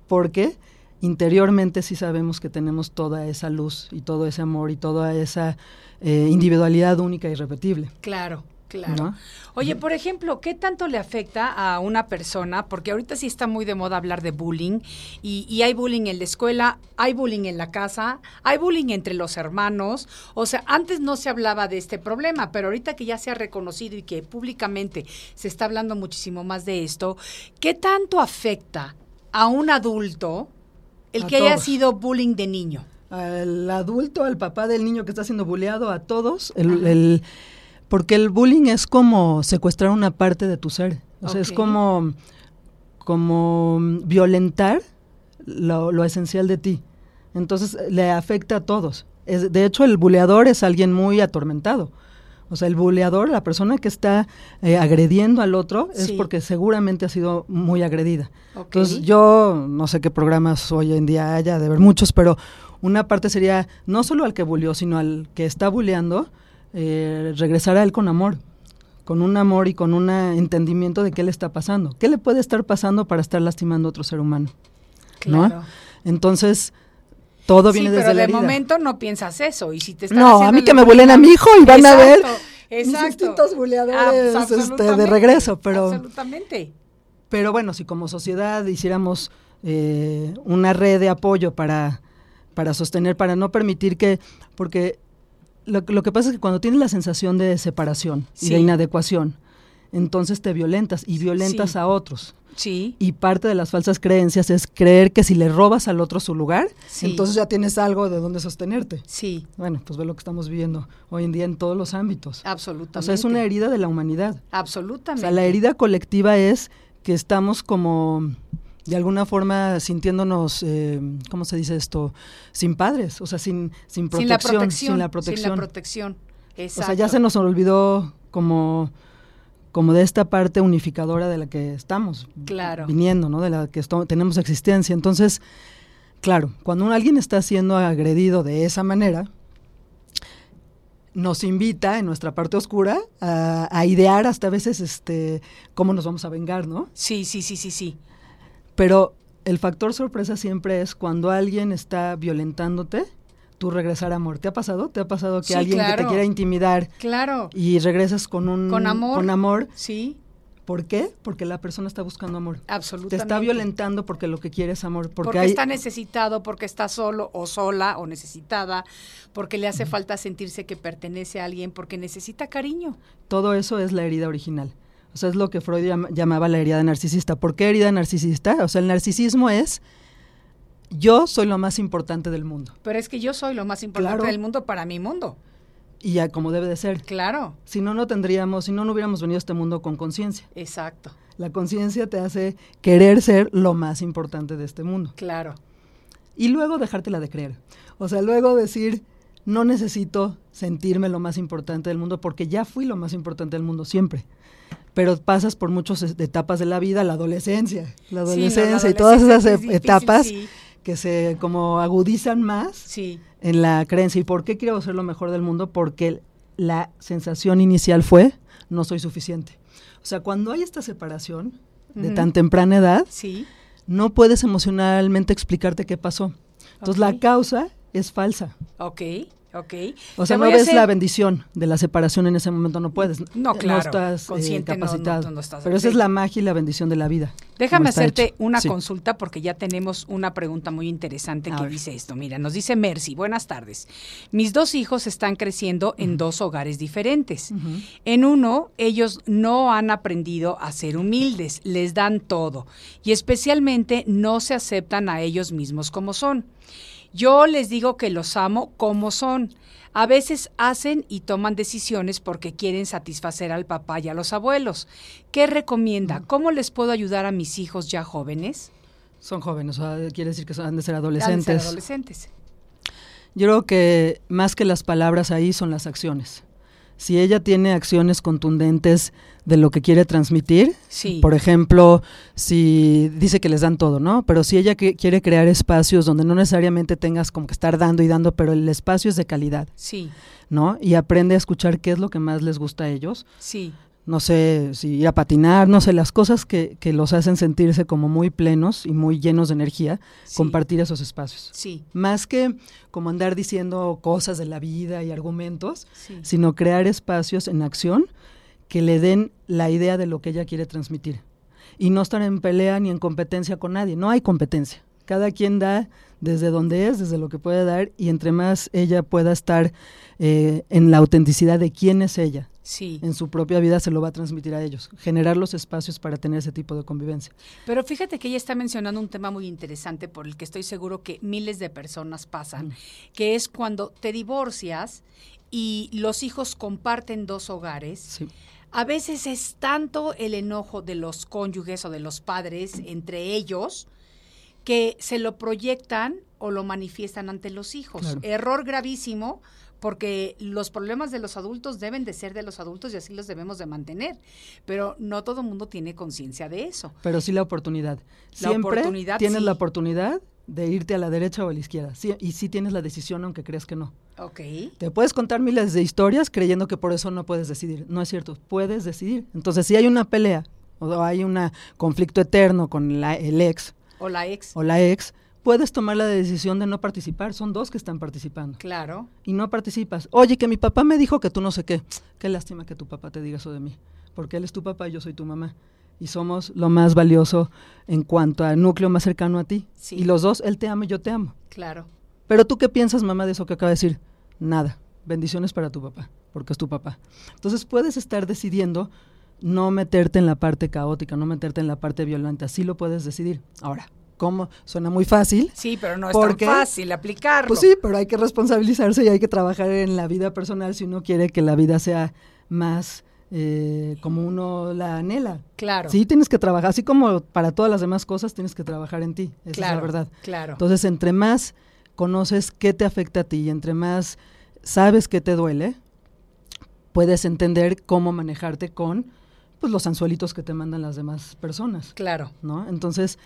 Speaker 5: porque interiormente sí sabemos que tenemos toda esa luz y todo ese amor y toda esa eh, individualidad única y repetible.
Speaker 2: Claro, Claro.
Speaker 5: ¿no?
Speaker 2: Oye, por ejemplo, ¿qué tanto le afecta a una persona? Porque ahorita sí está muy de moda hablar de bullying y, y hay bullying en la escuela, hay bullying en la casa, hay bullying entre los hermanos. O sea, antes no se hablaba de este problema, pero ahorita que ya se ha reconocido y que públicamente se está hablando muchísimo más de esto, ¿qué tanto afecta a un adulto el
Speaker 5: A
Speaker 2: que haya sido bullying de niño?
Speaker 5: al adulto, al papá del niño que está siendo bulleado, a todos, el, el- porque el bullying es como secuestrar una parte de tu ser, o sea, es como, como violentar lo, lo esencial de ti. Entonces le afecta a todos. Es- de hecho, el buleador es alguien muy atormentado. O sea, el buleador, la persona que está eh, agrediendo al otro, es
Speaker 2: Sí.
Speaker 5: porque seguramente ha sido muy agredida. Entonces, yo no sé qué programas hoy en día haya, de ver muchos, pero una parte sería no solo al que buleó, sino al que está buleando, eh, regresar a él con amor, con un amor y con un entendimiento de qué le está pasando. ¿Qué le puede estar pasando para estar lastimando a otro ser humano? ¿no?
Speaker 2: Claro.
Speaker 5: Entonces, todo
Speaker 2: Sí,
Speaker 5: viene
Speaker 2: pero
Speaker 5: desde la
Speaker 2: de
Speaker 5: herida.
Speaker 2: momento no piensas eso. Y si te están
Speaker 5: No, a mí que me bulen a mi hijo y van a ver
Speaker 2: Exacto,
Speaker 5: mis
Speaker 2: exacto.
Speaker 5: instintos buleadores,
Speaker 2: Ah,
Speaker 5: este, de regreso, pero-
Speaker 2: Absolutamente.
Speaker 5: Pero bueno, si como sociedad hiciéramos eh, una red de apoyo para, para sostener, para no permitir que, porque lo, lo que pasa es que cuando tienes la sensación de separación y de inadecuación, entonces te violentas y violentas
Speaker 2: Sí.
Speaker 5: a otros.
Speaker 2: Sí.
Speaker 5: Y parte de las falsas creencias es creer que si le robas al otro su lugar,
Speaker 2: Sí.
Speaker 5: entonces ya tienes algo de donde sostenerte.
Speaker 2: Sí,
Speaker 5: Bueno, pues ve lo que estamos viviendo hoy en día en todos los ámbitos.
Speaker 2: absolutamente.
Speaker 5: O sea, es una herida de la humanidad. O
Speaker 2: Absolutamente.
Speaker 5: sea, la herida colectiva es que estamos como, de alguna forma, sintiéndonos, eh, ¿cómo se dice esto? Sin padres, o sea, sin, sin
Speaker 2: sin la
Speaker 5: protección. Sin la protección.
Speaker 2: Sin la protección.
Speaker 5: o sea, ya se nos olvidó como, como de esta parte unificadora de la que estamos
Speaker 2: Claro.
Speaker 5: viniendo, ¿no? De la que tenemos existencia. Entonces, claro, cuando alguien está siendo agredido de esa manera, nos invita en nuestra parte oscura a, a idear hasta a veces este cómo nos vamos a vengar, ¿no?
Speaker 2: Sí, sí, sí, sí, sí.
Speaker 5: Pero el factor sorpresa siempre es cuando alguien está violentándote, tú regresar a amor. ¿Te ha pasado? ¿Te ha pasado que
Speaker 2: Sí,
Speaker 5: alguien que te quiera intimidar
Speaker 2: Claro.
Speaker 5: y regresas con un
Speaker 2: Con amor.
Speaker 5: con amor?
Speaker 2: Sí,
Speaker 5: ¿Por qué? Porque la persona está buscando amor. Te
Speaker 2: absolutamente.
Speaker 5: está violentando porque lo que quiere es amor. Porque,
Speaker 2: Porque,
Speaker 5: hay,
Speaker 2: está necesitado, porque está solo o sola o necesitada, porque le hace falta sentirse que pertenece a alguien, porque necesita cariño.
Speaker 5: todo eso es la herida original. O sea, es lo que Freud llam- llamaba la herida narcisista. ¿Por qué herida narcisista? O sea, el narcisismo es yo soy lo más importante del mundo.
Speaker 2: Pero es que yo soy lo más importante
Speaker 5: Claro.
Speaker 2: del mundo para mi mundo.
Speaker 5: Y ya como debe de ser.
Speaker 2: Claro,
Speaker 5: Si no, no tendríamos, si no, no hubiéramos venido a este mundo con conciencia.
Speaker 2: exacto,
Speaker 5: La conciencia te hace querer ser lo más importante de este mundo.
Speaker 2: claro.
Speaker 5: Y luego dejártela de creer. O sea, luego decir, no necesito sentirme lo más importante del mundo porque ya fui lo más importante del mundo siempre. Pero pasas por muchas etapas de la vida, la adolescencia, la
Speaker 2: Sí, no, la
Speaker 5: adolescencia y todas esas e-
Speaker 2: es difícil,
Speaker 5: etapas
Speaker 2: sí.
Speaker 5: que se como agudizan más
Speaker 2: Sí,
Speaker 5: en la creencia. ¿Y por qué quiero ser lo mejor del mundo? Porque la sensación inicial fue, no soy suficiente. O sea, cuando hay esta separación de tan temprana edad, no puedes emocionalmente explicarte qué pasó. Entonces la causa es falsa.
Speaker 2: ok, ok.
Speaker 5: O sea, no ves
Speaker 2: hacer-
Speaker 5: la bendición de la separación en ese momento, no puedes.
Speaker 2: No, claro,
Speaker 5: estás eh,
Speaker 2: consciente no- no-
Speaker 5: capacitado.
Speaker 2: no estás-
Speaker 5: Pero esa es la magia y la bendición de la vida.
Speaker 2: Déjame hacerte
Speaker 5: hecho.
Speaker 2: una
Speaker 5: Sí.
Speaker 2: consulta porque ya tenemos una pregunta muy interesante
Speaker 5: A
Speaker 2: que
Speaker 5: ver.
Speaker 2: dice esto. Mira, nos dice Mercy, buenas tardes. Mis dos hijos están creciendo en dos hogares diferentes. En uno, ellos no han aprendido a ser humildes, les dan todo y especialmente no se aceptan a ellos mismos como son. Yo les digo que los amo como son. A veces hacen y toman decisiones porque quieren satisfacer al papá y a los abuelos. ¿Qué recomienda? ¿Cómo les puedo ayudar a mis hijos ya jóvenes?
Speaker 5: Son jóvenes, o sea, quiere decir que son, han de ser
Speaker 2: Han de ser
Speaker 5: adolescentes.
Speaker 2: adolescentes.
Speaker 5: Yo creo que más que las palabras ahí son las acciones. Si ella tiene acciones contundentes de lo que quiere transmitir,
Speaker 2: Sí.
Speaker 5: por ejemplo, si dice que les dan todo, ¿no? Pero si ella que- quiere crear espacios donde no necesariamente tengas como que estar dando y dando, pero el espacio es de calidad,
Speaker 2: Sí,
Speaker 5: ¿no? Y aprende a escuchar qué es lo que más les gusta a ellos.
Speaker 2: sí,
Speaker 5: No sé, si ir a patinar, no sé, las cosas que, que los hacen sentirse como muy plenos y muy llenos de energía,
Speaker 2: Sí.
Speaker 5: compartir esos espacios.
Speaker 2: sí,
Speaker 5: Más que como andar diciendo cosas de la vida y argumentos,
Speaker 2: sí.
Speaker 5: sino crear espacios en acción que le den la idea de lo que ella quiere transmitir. Y no estar en pelea ni en competencia con nadie. No hay competencia. Cada quien da desde donde es, desde lo que puede dar, y entre más ella pueda estar eh, en la autenticidad de quién es ella,
Speaker 2: Sí.
Speaker 5: en su propia vida se lo va a transmitir a ellos. Generar los espacios para tener ese tipo de convivencia.
Speaker 2: Pero fíjate que ella está mencionando un tema muy interesante por el que estoy seguro que miles de personas pasan, que es cuando te divorcias y los hijos comparten dos hogares.
Speaker 5: Sí.
Speaker 2: A veces es tanto el enojo de los cónyuges o de los padres entre ellos que se lo proyectan o lo manifiestan ante los hijos.
Speaker 5: Claro.
Speaker 2: Error gravísimo porque los problemas de los adultos deben de ser de los adultos y así los debemos de mantener. Pero no todo el mundo tiene conciencia de eso.
Speaker 5: Pero sí la oportunidad.
Speaker 2: La
Speaker 5: Siempre
Speaker 2: oportunidad,
Speaker 5: tienes
Speaker 2: sí.
Speaker 5: la oportunidad de irte a la derecha o a la izquierda. Sí, y sí tienes la decisión aunque creas que no.
Speaker 2: Ok.
Speaker 5: Te puedes contar miles de historias creyendo que por eso no puedes decidir. No es cierto, puedes decidir. Entonces, si hay una pelea o hay un conflicto eterno con la- el ex
Speaker 2: O la ex.
Speaker 5: o la ex, puedes tomar la decisión de no participar. Son dos que están participando.
Speaker 2: Claro.
Speaker 5: Y no participas. Oye, que mi papá me dijo que tú no sé qué. Qué lástima que tu papá te diga eso de mí. Porque él es tu papá y yo soy tu mamá. Y somos lo más valioso en cuanto al núcleo más cercano a ti.
Speaker 2: Sí.
Speaker 5: Y los dos, él te ama y yo te amo.
Speaker 2: Claro.
Speaker 5: Pero tú qué piensas, mamá, de eso que acaba de decir? Nada. Bendiciones para tu papá, porque es tu papá. Entonces puedes estar decidiendo no meterte en la parte caótica, no meterte en la parte violenta. Sí lo puedes decidir. Ahora, ¿cómo? Suena muy fácil.
Speaker 2: Sí, pero no es
Speaker 5: ¿Por
Speaker 2: tan fácil aplicarlo.
Speaker 5: Pues sí, pero hay que responsabilizarse y hay que trabajar en la vida personal si uno quiere que la vida sea más eh, como uno la anhela.
Speaker 2: Claro.
Speaker 5: Sí, tienes que trabajar, así como para todas las demás cosas, tienes que trabajar en ti. Esa
Speaker 2: claro.
Speaker 5: es la verdad.
Speaker 2: Claro.
Speaker 5: Entonces, entre más conoces qué te afecta a ti y entre más sabes qué te duele, puedes entender cómo manejarte con pues, los anzuelitos que te mandan las demás personas,
Speaker 2: claro.
Speaker 5: ¿no? Entonces,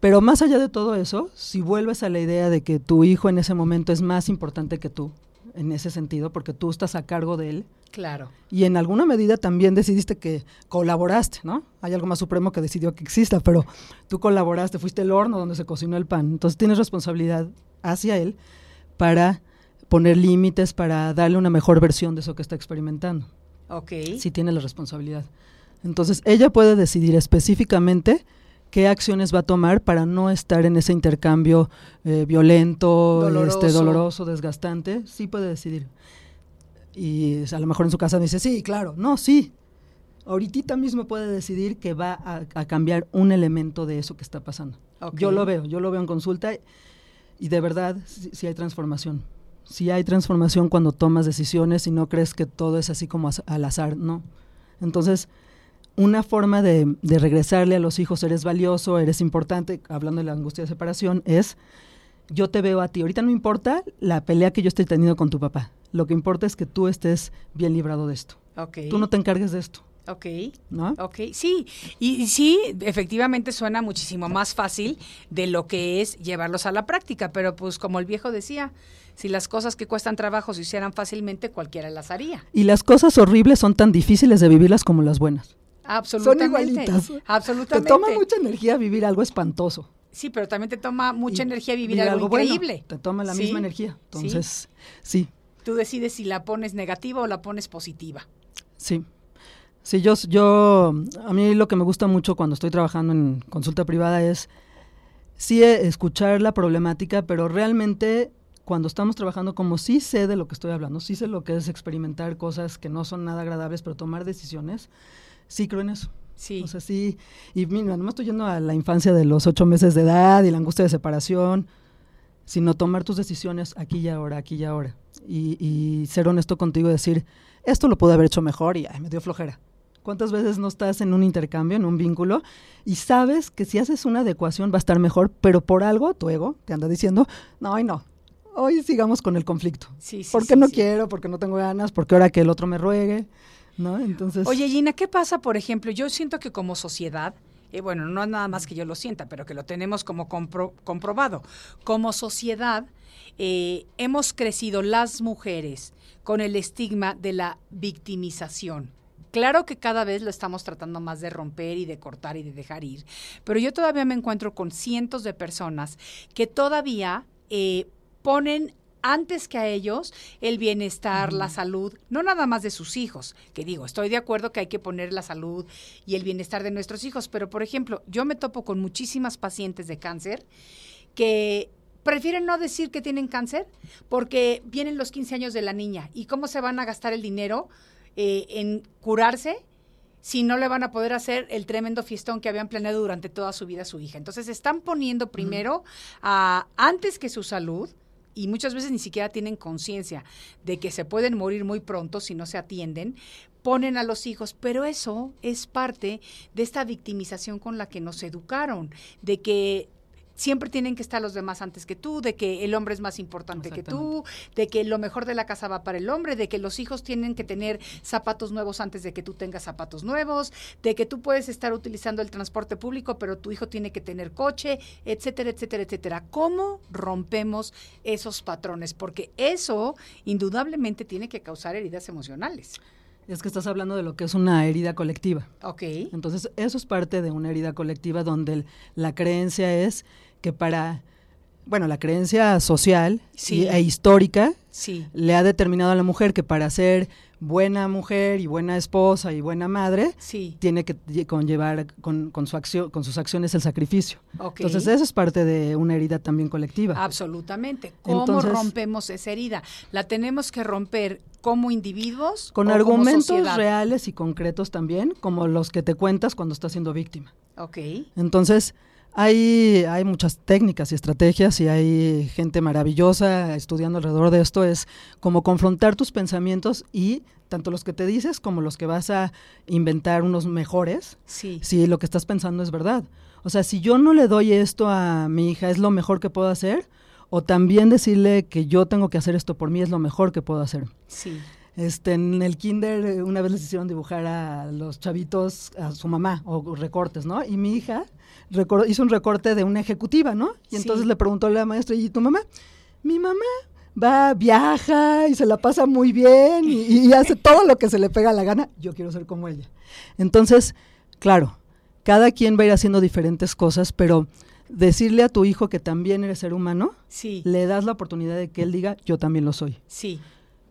Speaker 5: pero más allá de todo eso, si vuelves a la idea de que tu hijo en ese momento es más importante que tú, en ese sentido, porque tú estás a cargo de él,
Speaker 2: Claro.
Speaker 5: y en alguna medida también decidiste que colaboraste, ¿no? Hay algo más supremo que decidió que exista, pero tú colaboraste, fuiste el horno donde se cocinó el pan. Entonces tienes responsabilidad hacia él para poner límites, para darle una mejor versión de eso que está experimentando.
Speaker 2: Ok.
Speaker 5: Sí tiene la responsabilidad. Entonces ella puede decidir específicamente qué acciones va a tomar para no estar en ese intercambio eh, violento,
Speaker 2: Doloroso.
Speaker 5: este, doloroso, desgastante. Sí puede decidir. Y a lo mejor en su casa me dice, sí, claro, no, sí. Ahorita mismo puede decidir que va a, a cambiar un elemento de eso que está pasando.
Speaker 2: Ok.
Speaker 5: Yo lo veo, yo lo veo en consulta y de verdad sí, sí hay transformación. Sí hay transformación cuando tomas decisiones y no crees que todo es así como al azar, no. Entonces, una forma de, de regresarle a los hijos, eres valioso, eres importante, hablando de la angustia de separación, es yo te veo a ti. Ahorita no importa la pelea que yo esté teniendo con tu papá. Lo que importa es que tú estés bien librado de esto. Tú no te encargues de esto,
Speaker 2: Ok.
Speaker 5: ¿no?
Speaker 2: Ok, sí, y, y sí, efectivamente suena muchísimo más fácil de lo que es llevarlos a la práctica, pero pues como el viejo decía, si las cosas que cuestan trabajo se hicieran fácilmente, cualquiera las haría.
Speaker 5: Y las cosas horribles son tan difíciles de vivirlas como las buenas.
Speaker 2: Absolutamente.
Speaker 5: Son igualitas. Te
Speaker 2: Absolutamente.
Speaker 5: toma mucha energía vivir algo espantoso.
Speaker 2: Sí, pero también te toma mucha
Speaker 5: Y
Speaker 2: energía vivir, algo, increíble.
Speaker 5: te toma la
Speaker 2: Sí,
Speaker 5: misma energía.
Speaker 2: sí.
Speaker 5: Entonces, sí,
Speaker 2: Tú decides si la pones negativa o la pones positiva.
Speaker 5: sí. Sí, yo, yo, a mí lo que me gusta mucho cuando estoy trabajando en consulta privada es, sí, eh, escuchar la problemática, pero realmente cuando estamos trabajando, como sí sé de lo que estoy hablando, sí sé lo que es experimentar cosas que no son nada agradables, pero tomar decisiones, sí creo en eso.
Speaker 2: Sí.
Speaker 5: O sea, sí. Y mira, no me estoy yendo a la infancia de los ocho meses de edad y la angustia de separación, sino tomar tus decisiones aquí y ahora, aquí y ahora. Y, y ser honesto contigo y decir, esto lo pude haber hecho mejor y ay, me dio flojera. ¿Cuántas veces no estás en un intercambio, en un vínculo, y sabes que si haces una adecuación va a estar mejor, pero por algo tu ego te anda diciendo, no, hoy no, hoy sigamos con el conflicto.
Speaker 2: Sí, sí,
Speaker 5: porque
Speaker 2: sí,
Speaker 5: no quiero, porque no tengo ganas, porque ahora que el otro me ruegue, ¿no? Entonces...
Speaker 2: Oye, Gina, ¿qué pasa, por ejemplo? Yo siento que como sociedad, eh, bueno, no es nada más que yo lo sienta, pero que lo tenemos como compro- comprobado. Como sociedad, eh, hemos crecido las mujeres con el estigma de la victimización. Claro que cada vez lo estamos tratando más de romper y de cortar y de dejar ir, pero yo todavía me encuentro con cientos de personas que todavía eh, ponen antes que a ellos el bienestar, la salud, no nada más de sus hijos, que digo, estoy de acuerdo que hay que poner la salud y el bienestar de nuestros hijos, pero por ejemplo, yo me topo con muchísimas pacientes de cáncer que prefieren no decir que tienen cáncer porque vienen los 15 años de la niña. Y cómo se van a gastar el dinero eh, en curarse si no le van a poder hacer el tremendo fiestón que habían planeado durante toda su vida su hija. Entonces están poniendo primero, antes que su salud, y muchas veces ni siquiera tienen conciencia de que se pueden morir muy pronto si no se atienden, ponen a los hijos, pero eso es parte de esta victimización con la que nos educaron, de que siempre tienen que estar los demás antes que tú, de que el hombre es más importante que tú, de que lo mejor de la casa va para el hombre, de que los hijos tienen que tener zapatos nuevos antes de que tú tengas zapatos nuevos, de que tú puedes estar utilizando el transporte público, pero tu hijo tiene que tener coche, etcétera, etcétera, etcétera. ¿Cómo rompemos esos patrones? Porque eso indudablemente tiene que causar heridas emocionales.
Speaker 5: Es que estás hablando de lo que es una herida colectiva.
Speaker 2: Ok.
Speaker 5: Entonces, eso es parte de una herida colectiva donde la creencia es que para, bueno, la creencia social e histórica le ha determinado a la mujer que para ser buena mujer y buena esposa y buena madre, tiene que conllevar con, con, su acción, con sus acciones el sacrificio. Entonces, eso es parte de una herida también colectiva.
Speaker 2: Absolutamente. ¿Cómo rompemos esa herida? La tenemos que romper como individuos.
Speaker 5: Con argumentos reales y concretos también, como los que te cuentas cuando estás siendo víctima.
Speaker 2: Ok.
Speaker 5: Entonces, hay, hay muchas técnicas y estrategias y hay gente maravillosa estudiando alrededor de esto. Es como confrontar tus pensamientos y tanto los que te dices como los que vas a inventar unos mejores,
Speaker 2: sí.
Speaker 5: si lo que estás pensando es verdad. O sea, si yo no le doy esto a mi hija, ¿es lo mejor que puedo hacer? O también decirle que yo tengo que hacer esto por mí es lo mejor que puedo hacer.
Speaker 2: Sí.
Speaker 5: Este, en el kinder eh, una vez les hicieron dibujar a los chavitos a su mamá o recortes, ¿no? Y mi hija hizo un recorte de una ejecutiva, ¿no? Y entonces le preguntó a la maestra, ¿y tu mamá? Mi mamá va, viaja y se la pasa muy bien y, hace todo lo que se le pega la gana. Yo quiero ser como ella. Entonces, claro, cada quien va a ir haciendo diferentes cosas, pero decirle a tu hijo que también eres ser humano,
Speaker 2: sí.
Speaker 5: le das la oportunidad de que él diga, yo también lo soy.
Speaker 2: Sí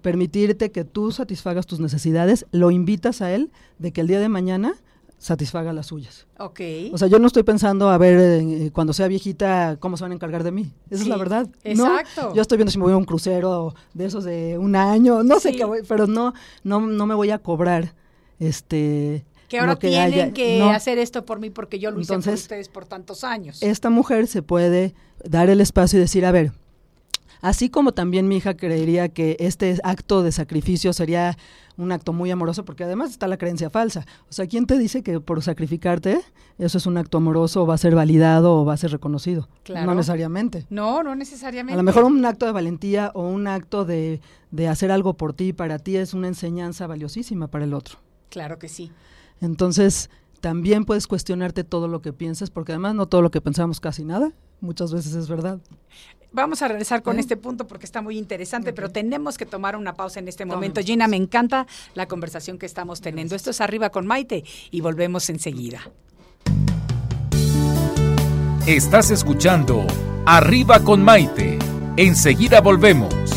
Speaker 5: permitirte que tú satisfagas tus necesidades, lo invitas a él de que el día de mañana satisfaga las suyas.
Speaker 2: Ok.
Speaker 5: O sea, yo no estoy pensando a ver eh, cuando sea viejita cómo se van a encargar de mí. Esa es la verdad.
Speaker 2: Exacto.
Speaker 5: Yo estoy viendo si me voy a un crucero de esos de un año, no sé qué voy, pero no, no, no me voy a cobrar este
Speaker 2: que ahora tienen que hacer esto por mí porque yo lo hice por ustedes por tantos años.
Speaker 5: Esta mujer se puede dar el espacio y decir, a ver, Así como también mi hija creería que este acto de sacrificio sería un acto muy amoroso, porque además está la creencia falsa. O sea, ¿quién te dice que por sacrificarte eso es un acto amoroso o va a ser validado o va a ser reconocido? No necesariamente.
Speaker 2: No, no necesariamente.
Speaker 5: A lo mejor un acto de valentía o un acto de, de hacer algo por ti, para ti es una enseñanza valiosísima para el otro.
Speaker 2: Claro que sí.
Speaker 5: Entonces, también puedes cuestionarte todo lo que piensas, porque además no todo lo que pensamos casi nada, muchas veces es verdad.
Speaker 2: Vamos a regresar con este punto porque está muy interesante, pero tenemos que tomar una pausa en este momento. Gina, me encanta la conversación que estamos teniendo. Esto es Arriba con Maite y volvemos enseguida.
Speaker 3: Estás escuchando Arriba con Maite. Enseguida volvemos.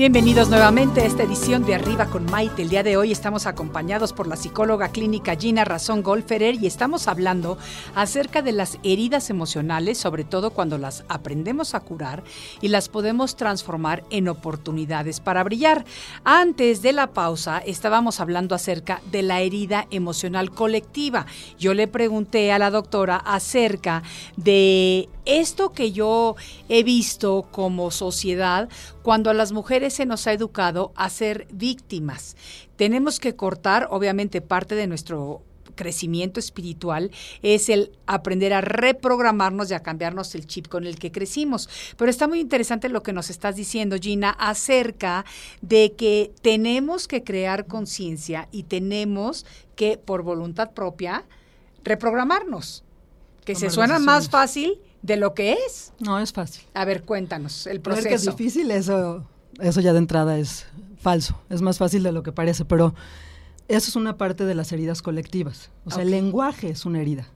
Speaker 2: Bienvenidos nuevamente a esta edición de Arriba con Maite. El día de hoy estamos acompañados por la psicóloga clínica Gina Razón Golferer y estamos hablando acerca de las heridas emocionales, sobre todo cuando las aprendemos a curar y las podemos transformar en oportunidades para brillar. Antes de la pausa estábamos hablando acerca de la herida emocional colectiva. Yo le pregunté a la doctora acerca de esto que yo he visto como sociedad cuando a las mujeres se nos ha educado a ser víctimas. Tenemos que cortar, obviamente, parte de nuestro crecimiento espiritual es el aprender a reprogramarnos y a cambiarnos el chip con el que crecimos. Pero está muy interesante lo que nos estás diciendo, Gina, acerca de que tenemos que crear conciencia y tenemos que, por voluntad propia, reprogramarnos. Que se suena más fácil de lo que es.
Speaker 5: No es fácil.
Speaker 2: A ver, cuéntanos el proceso.
Speaker 5: que es difícil, eso, eso ya de entrada es falso. Es más fácil de lo que parece, pero eso es una parte de las heridas colectivas. O sea, el lenguaje es una herida.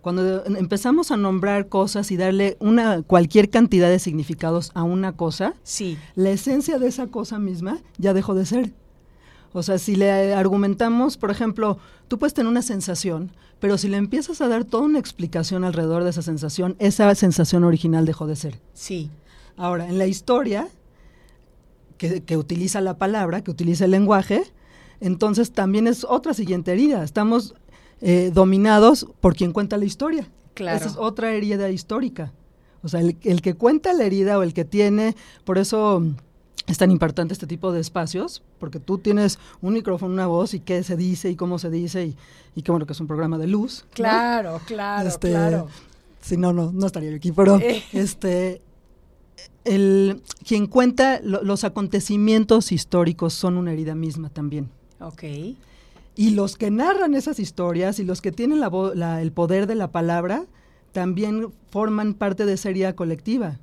Speaker 5: Cuando empezamos a nombrar cosas y darle una cualquier cantidad de significados a una cosa,
Speaker 2: sí.
Speaker 5: la esencia de esa cosa misma ya dejó de ser. O sea, si le argumentamos, por ejemplo, tú puedes tener una sensación, pero si le empiezas a dar toda una explicación alrededor de esa sensación, esa sensación original dejó de ser.
Speaker 2: Sí.
Speaker 5: Ahora, en la historia, que, utiliza la palabra, que utiliza el lenguaje, entonces también es otra siguiente herida. Estamos eh, dominados por quien cuenta la historia.
Speaker 2: Claro.
Speaker 5: Esa es otra herida histórica. O sea, el, el que cuenta la herida o el que tiene, por eso es tan importante este tipo de espacios, porque tú tienes un micrófono, una voz y qué se dice y cómo se dice y, y qué bueno que es un programa de luz.
Speaker 2: Claro, claro,
Speaker 5: este,
Speaker 2: claro.
Speaker 5: Si no, no, no estaría aquí, pero *laughs* eh. este, el, quien cuenta los acontecimientos históricos son una herida misma también.
Speaker 2: Ok.
Speaker 5: Y los que narran esas historias y los que tienen la, el poder de la palabra también forman parte de esa herida colectiva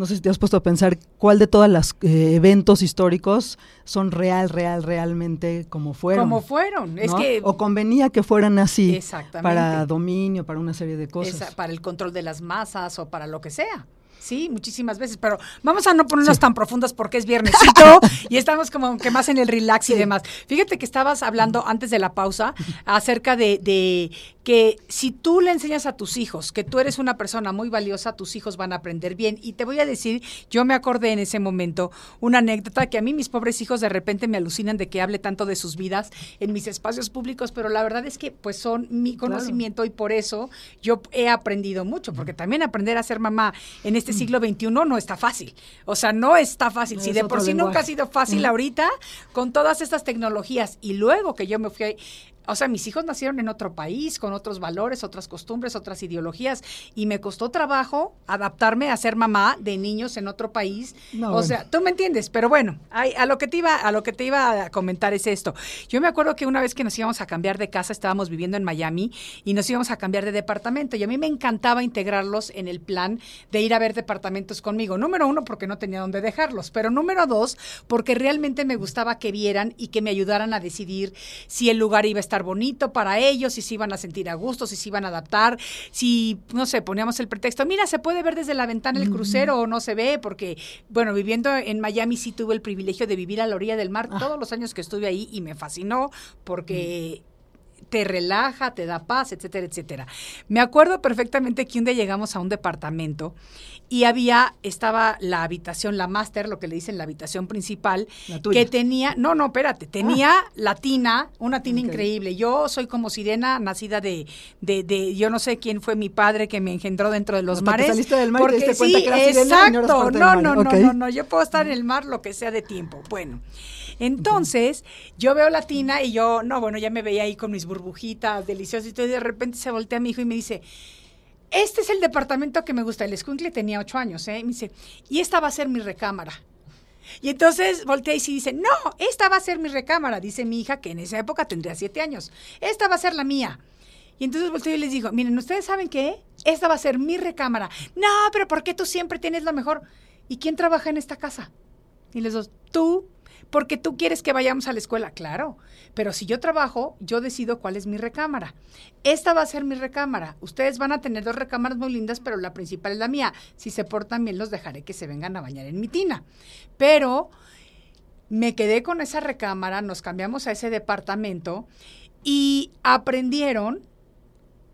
Speaker 5: no sé si te has puesto a pensar cuál de todos los eh, eventos históricos son real, real, realmente como fueron.
Speaker 2: Como fueron. Es que,
Speaker 5: o convenía que fueran así. Para dominio, para una serie de cosas.
Speaker 2: para el control de las masas o para lo que sea. Sí, muchísimas veces, pero vamos a no ponernos tan profundas porque es viernesito *laughs* y estamos como que más en el relax y demás. Fíjate que estabas hablando antes de la pausa acerca de, de que si tú le enseñas a tus hijos que tú eres una persona muy valiosa, tus hijos van a aprender bien. Y te voy a decir, yo me acordé en ese momento una anécdota que a mí mis pobres hijos de repente me alucinan de que hable tanto de sus vidas en mis espacios públicos, pero la verdad es que pues son mi conocimiento y por eso yo he aprendido mucho, porque también aprender a ser mamá en este siglo XXI no está fácil. O sea, no está fácil. si de por sí nunca ha sido fácil ahorita, con todas estas tecnologías y luego que yo me fui o sea, mis hijos nacieron en otro país, con otros valores, otras costumbres, otras ideologías, y me costó trabajo adaptarme a ser mamá de niños en otro país. o sea, tú me entiendes, pero bueno, a, lo que te iba, a lo que te iba a comentar es esto. Yo me acuerdo que una vez que nos íbamos a cambiar de casa, estábamos viviendo en Miami y nos íbamos a cambiar de departamento, y a mí me encantaba integrarlos en el plan de ir a ver departamentos conmigo. Número uno, porque no tenía dónde dejarlos, pero número dos, porque realmente me gustaba que vieran y que me ayudaran a decidir si el lugar iba a estar bonito para ellos, si se iban a sentir a gusto, si se iban a adaptar, si, no sé, poníamos el pretexto, mira, se puede ver desde la ventana el crucero o no se ve, porque, bueno, viviendo en Miami sí tuve el privilegio de vivir a la orilla del mar ah. todos los años que estuve ahí y me fascinó porque te relaja, te da paz, etcétera, etcétera. Me acuerdo perfectamente que un día llegamos a un departamento y había, estaba la habitación, la máster, lo que le dicen la habitación principal, que tenía, no, no, espérate, tenía ah. la tina, una tina increíble. Yo soy como sirena, nacida de, de, de, yo no sé quién fue mi padre que me engendró dentro de los mares.
Speaker 5: Saliste del mar
Speaker 2: porque, sí, exacto, no, no, no, no, no, yo puedo estar en el mar lo que sea de tiempo. Bueno. Entonces, yo veo la tina y yo, no, bueno, ya me veía ahí con mis burbujitas deliciosas y y de repente se voltea a mi hijo y me dice, este es el departamento que me gusta. El escuincle tenía ocho años, ¿eh? Y me dice, y esta va a ser mi recámara. Y entonces voltea y dice, no, esta va a ser mi recámara, dice mi hija, que en esa época tendría siete años. Esta va a ser la mía. Y entonces volteo y les digo, miren, ¿ustedes saben qué? Esta va a ser mi recámara. No, pero ¿por qué tú siempre tienes lo mejor? ¿Y quién trabaja en esta casa? Y les digo, tú, porque tú quieres que vayamos a la escuela, claro, pero si yo trabajo, yo decido cuál es mi recámara. Esta va a ser mi recámara. Ustedes van a tener dos recámaras muy lindas, pero la principal es la mía. Si se portan bien, los dejaré que se vengan a bañar en mi tina. Pero Me quedé con esa recámara, nos cambiamos a ese departamento y aprendieron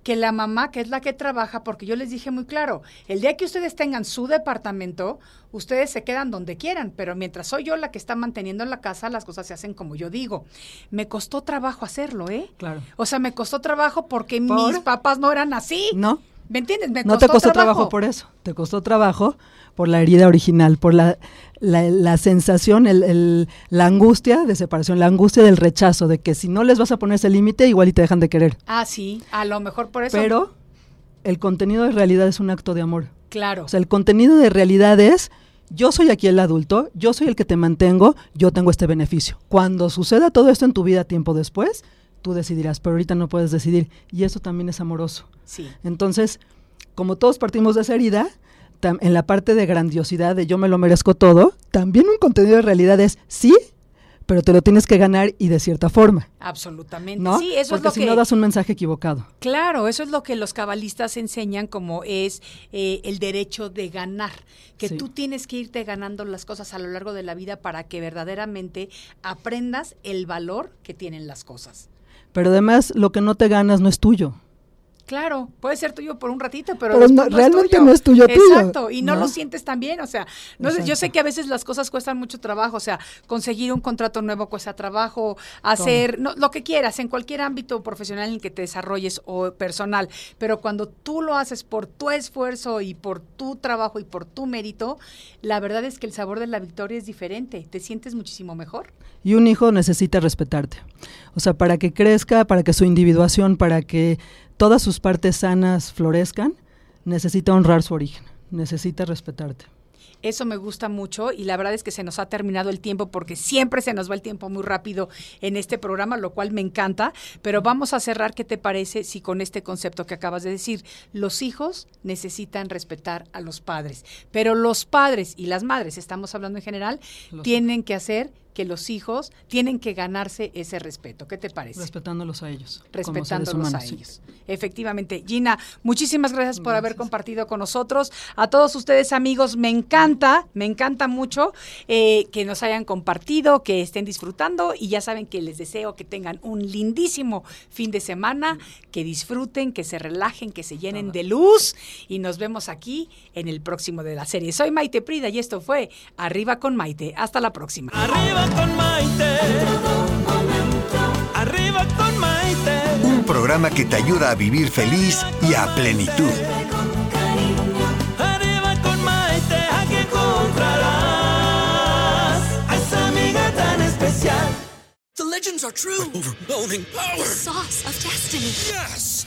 Speaker 2: que la mamá, que es la que trabaja, porque yo les dije muy claro, el día que ustedes tengan su departamento, ustedes se quedan donde quieran, pero mientras soy yo la que está manteniendo la casa, las cosas se hacen como yo digo. Me costó trabajo hacerlo, ¿eh?
Speaker 5: Claro.
Speaker 2: O sea, me costó trabajo porque
Speaker 5: ¿Por?
Speaker 2: mis papás no eran así.
Speaker 5: No,
Speaker 2: ¿Me entiendes? Me
Speaker 5: no te costó trabajo por eso, te costó trabajo por la herida original, por la, la, la sensación, el, el- la angustia de separación, la angustia del rechazo, de que si no les vas a poner ese límite, igual y te dejan de querer.
Speaker 2: Ah, sí, a lo mejor por eso.
Speaker 5: Pero el contenido de realidad es un acto de amor.
Speaker 2: claro.
Speaker 5: O sea, el contenido de realidad es, yo soy aquí el adulto, yo soy el que te mantengo, yo tengo este beneficio. Cuando suceda todo esto en tu vida tiempo después, tú decidirás, pero ahorita no puedes decidir. Y eso también es amoroso.
Speaker 2: Sí.
Speaker 5: Entonces, como todos partimos de esa herida, tam- en la parte de grandiosidad, de yo me lo merezco todo, también un contenido de realidad es sí, pero te lo tienes que ganar y de cierta forma,
Speaker 2: Absolutamente.
Speaker 5: ¿no?
Speaker 2: Sí, eso
Speaker 5: Porque
Speaker 2: es lo
Speaker 5: si
Speaker 2: que
Speaker 5: no das un mensaje equivocado.
Speaker 2: Claro, eso es lo que los cabalistas enseñan como es eh, el derecho de ganar, que
Speaker 5: Sí.
Speaker 2: tú tienes que irte ganando las cosas a lo largo de la vida para que verdaderamente aprendas el valor que tienen las cosas.
Speaker 5: Pero además, lo que no te ganas no es tuyo.
Speaker 2: Claro, puede ser tuyo por un ratito, pero,
Speaker 5: Pero no- realmente no es tuyo,
Speaker 2: Exacto, y no,
Speaker 5: ¿no?
Speaker 2: lo sientes tan bien, o sea, no sé, yo sé que a veces las cosas cuestan mucho trabajo, o sea, conseguir un contrato nuevo cuesta trabajo, hacer no, lo que quieras en cualquier ámbito profesional en el que te desarrolles o personal, pero cuando tú lo haces por tu esfuerzo y por tu trabajo y por tu mérito, la verdad es que el sabor de la victoria es diferente, te sientes muchísimo mejor.
Speaker 5: Y un hijo necesita respetarte. O sea, para que crezca, para que su individuación, para que todas sus partes sanas florezcan, necesita honrar su origen, necesita respetarte.
Speaker 2: Eso me gusta mucho y la verdad es que se nos ha terminado el tiempo porque siempre se nos va el tiempo muy rápido en este programa, lo cual me encanta, pero vamos a cerrar, ¿qué te parece si con este concepto que acabas de decir, los hijos necesitan respetar a los padres, pero los padres y las madres, estamos hablando en general,
Speaker 5: Los
Speaker 2: tienen que hacer que los hijos tienen que ganarse ese respeto. ¿Qué te parece?
Speaker 5: Respetándolos a ellos. como seres
Speaker 2: respetándolos a
Speaker 5: sí.
Speaker 2: ellos. Efectivamente. Gina, muchísimas gracias por haber compartido con nosotros. A todos ustedes, amigos, me encanta, me encanta mucho eh, que nos hayan compartido, que estén disfrutando y ya saben que les deseo que tengan un lindísimo fin de semana, que disfruten, que se relajen, que se llenen de luz y nos vemos aquí en el próximo de la serie. Soy Maite Prida y esto fue Arriba con Maite. Hasta la próxima.
Speaker 4: Arriba con Maite. Arriba con Maite.
Speaker 1: Un programa que te ayuda a vivir feliz y a plenitud.
Speaker 4: Arriba con Maite, aquí encontrarás a esa amiga tan especial.
Speaker 6: The legends are true. overwhelming power!
Speaker 7: Sauce of destiny.
Speaker 6: Yes!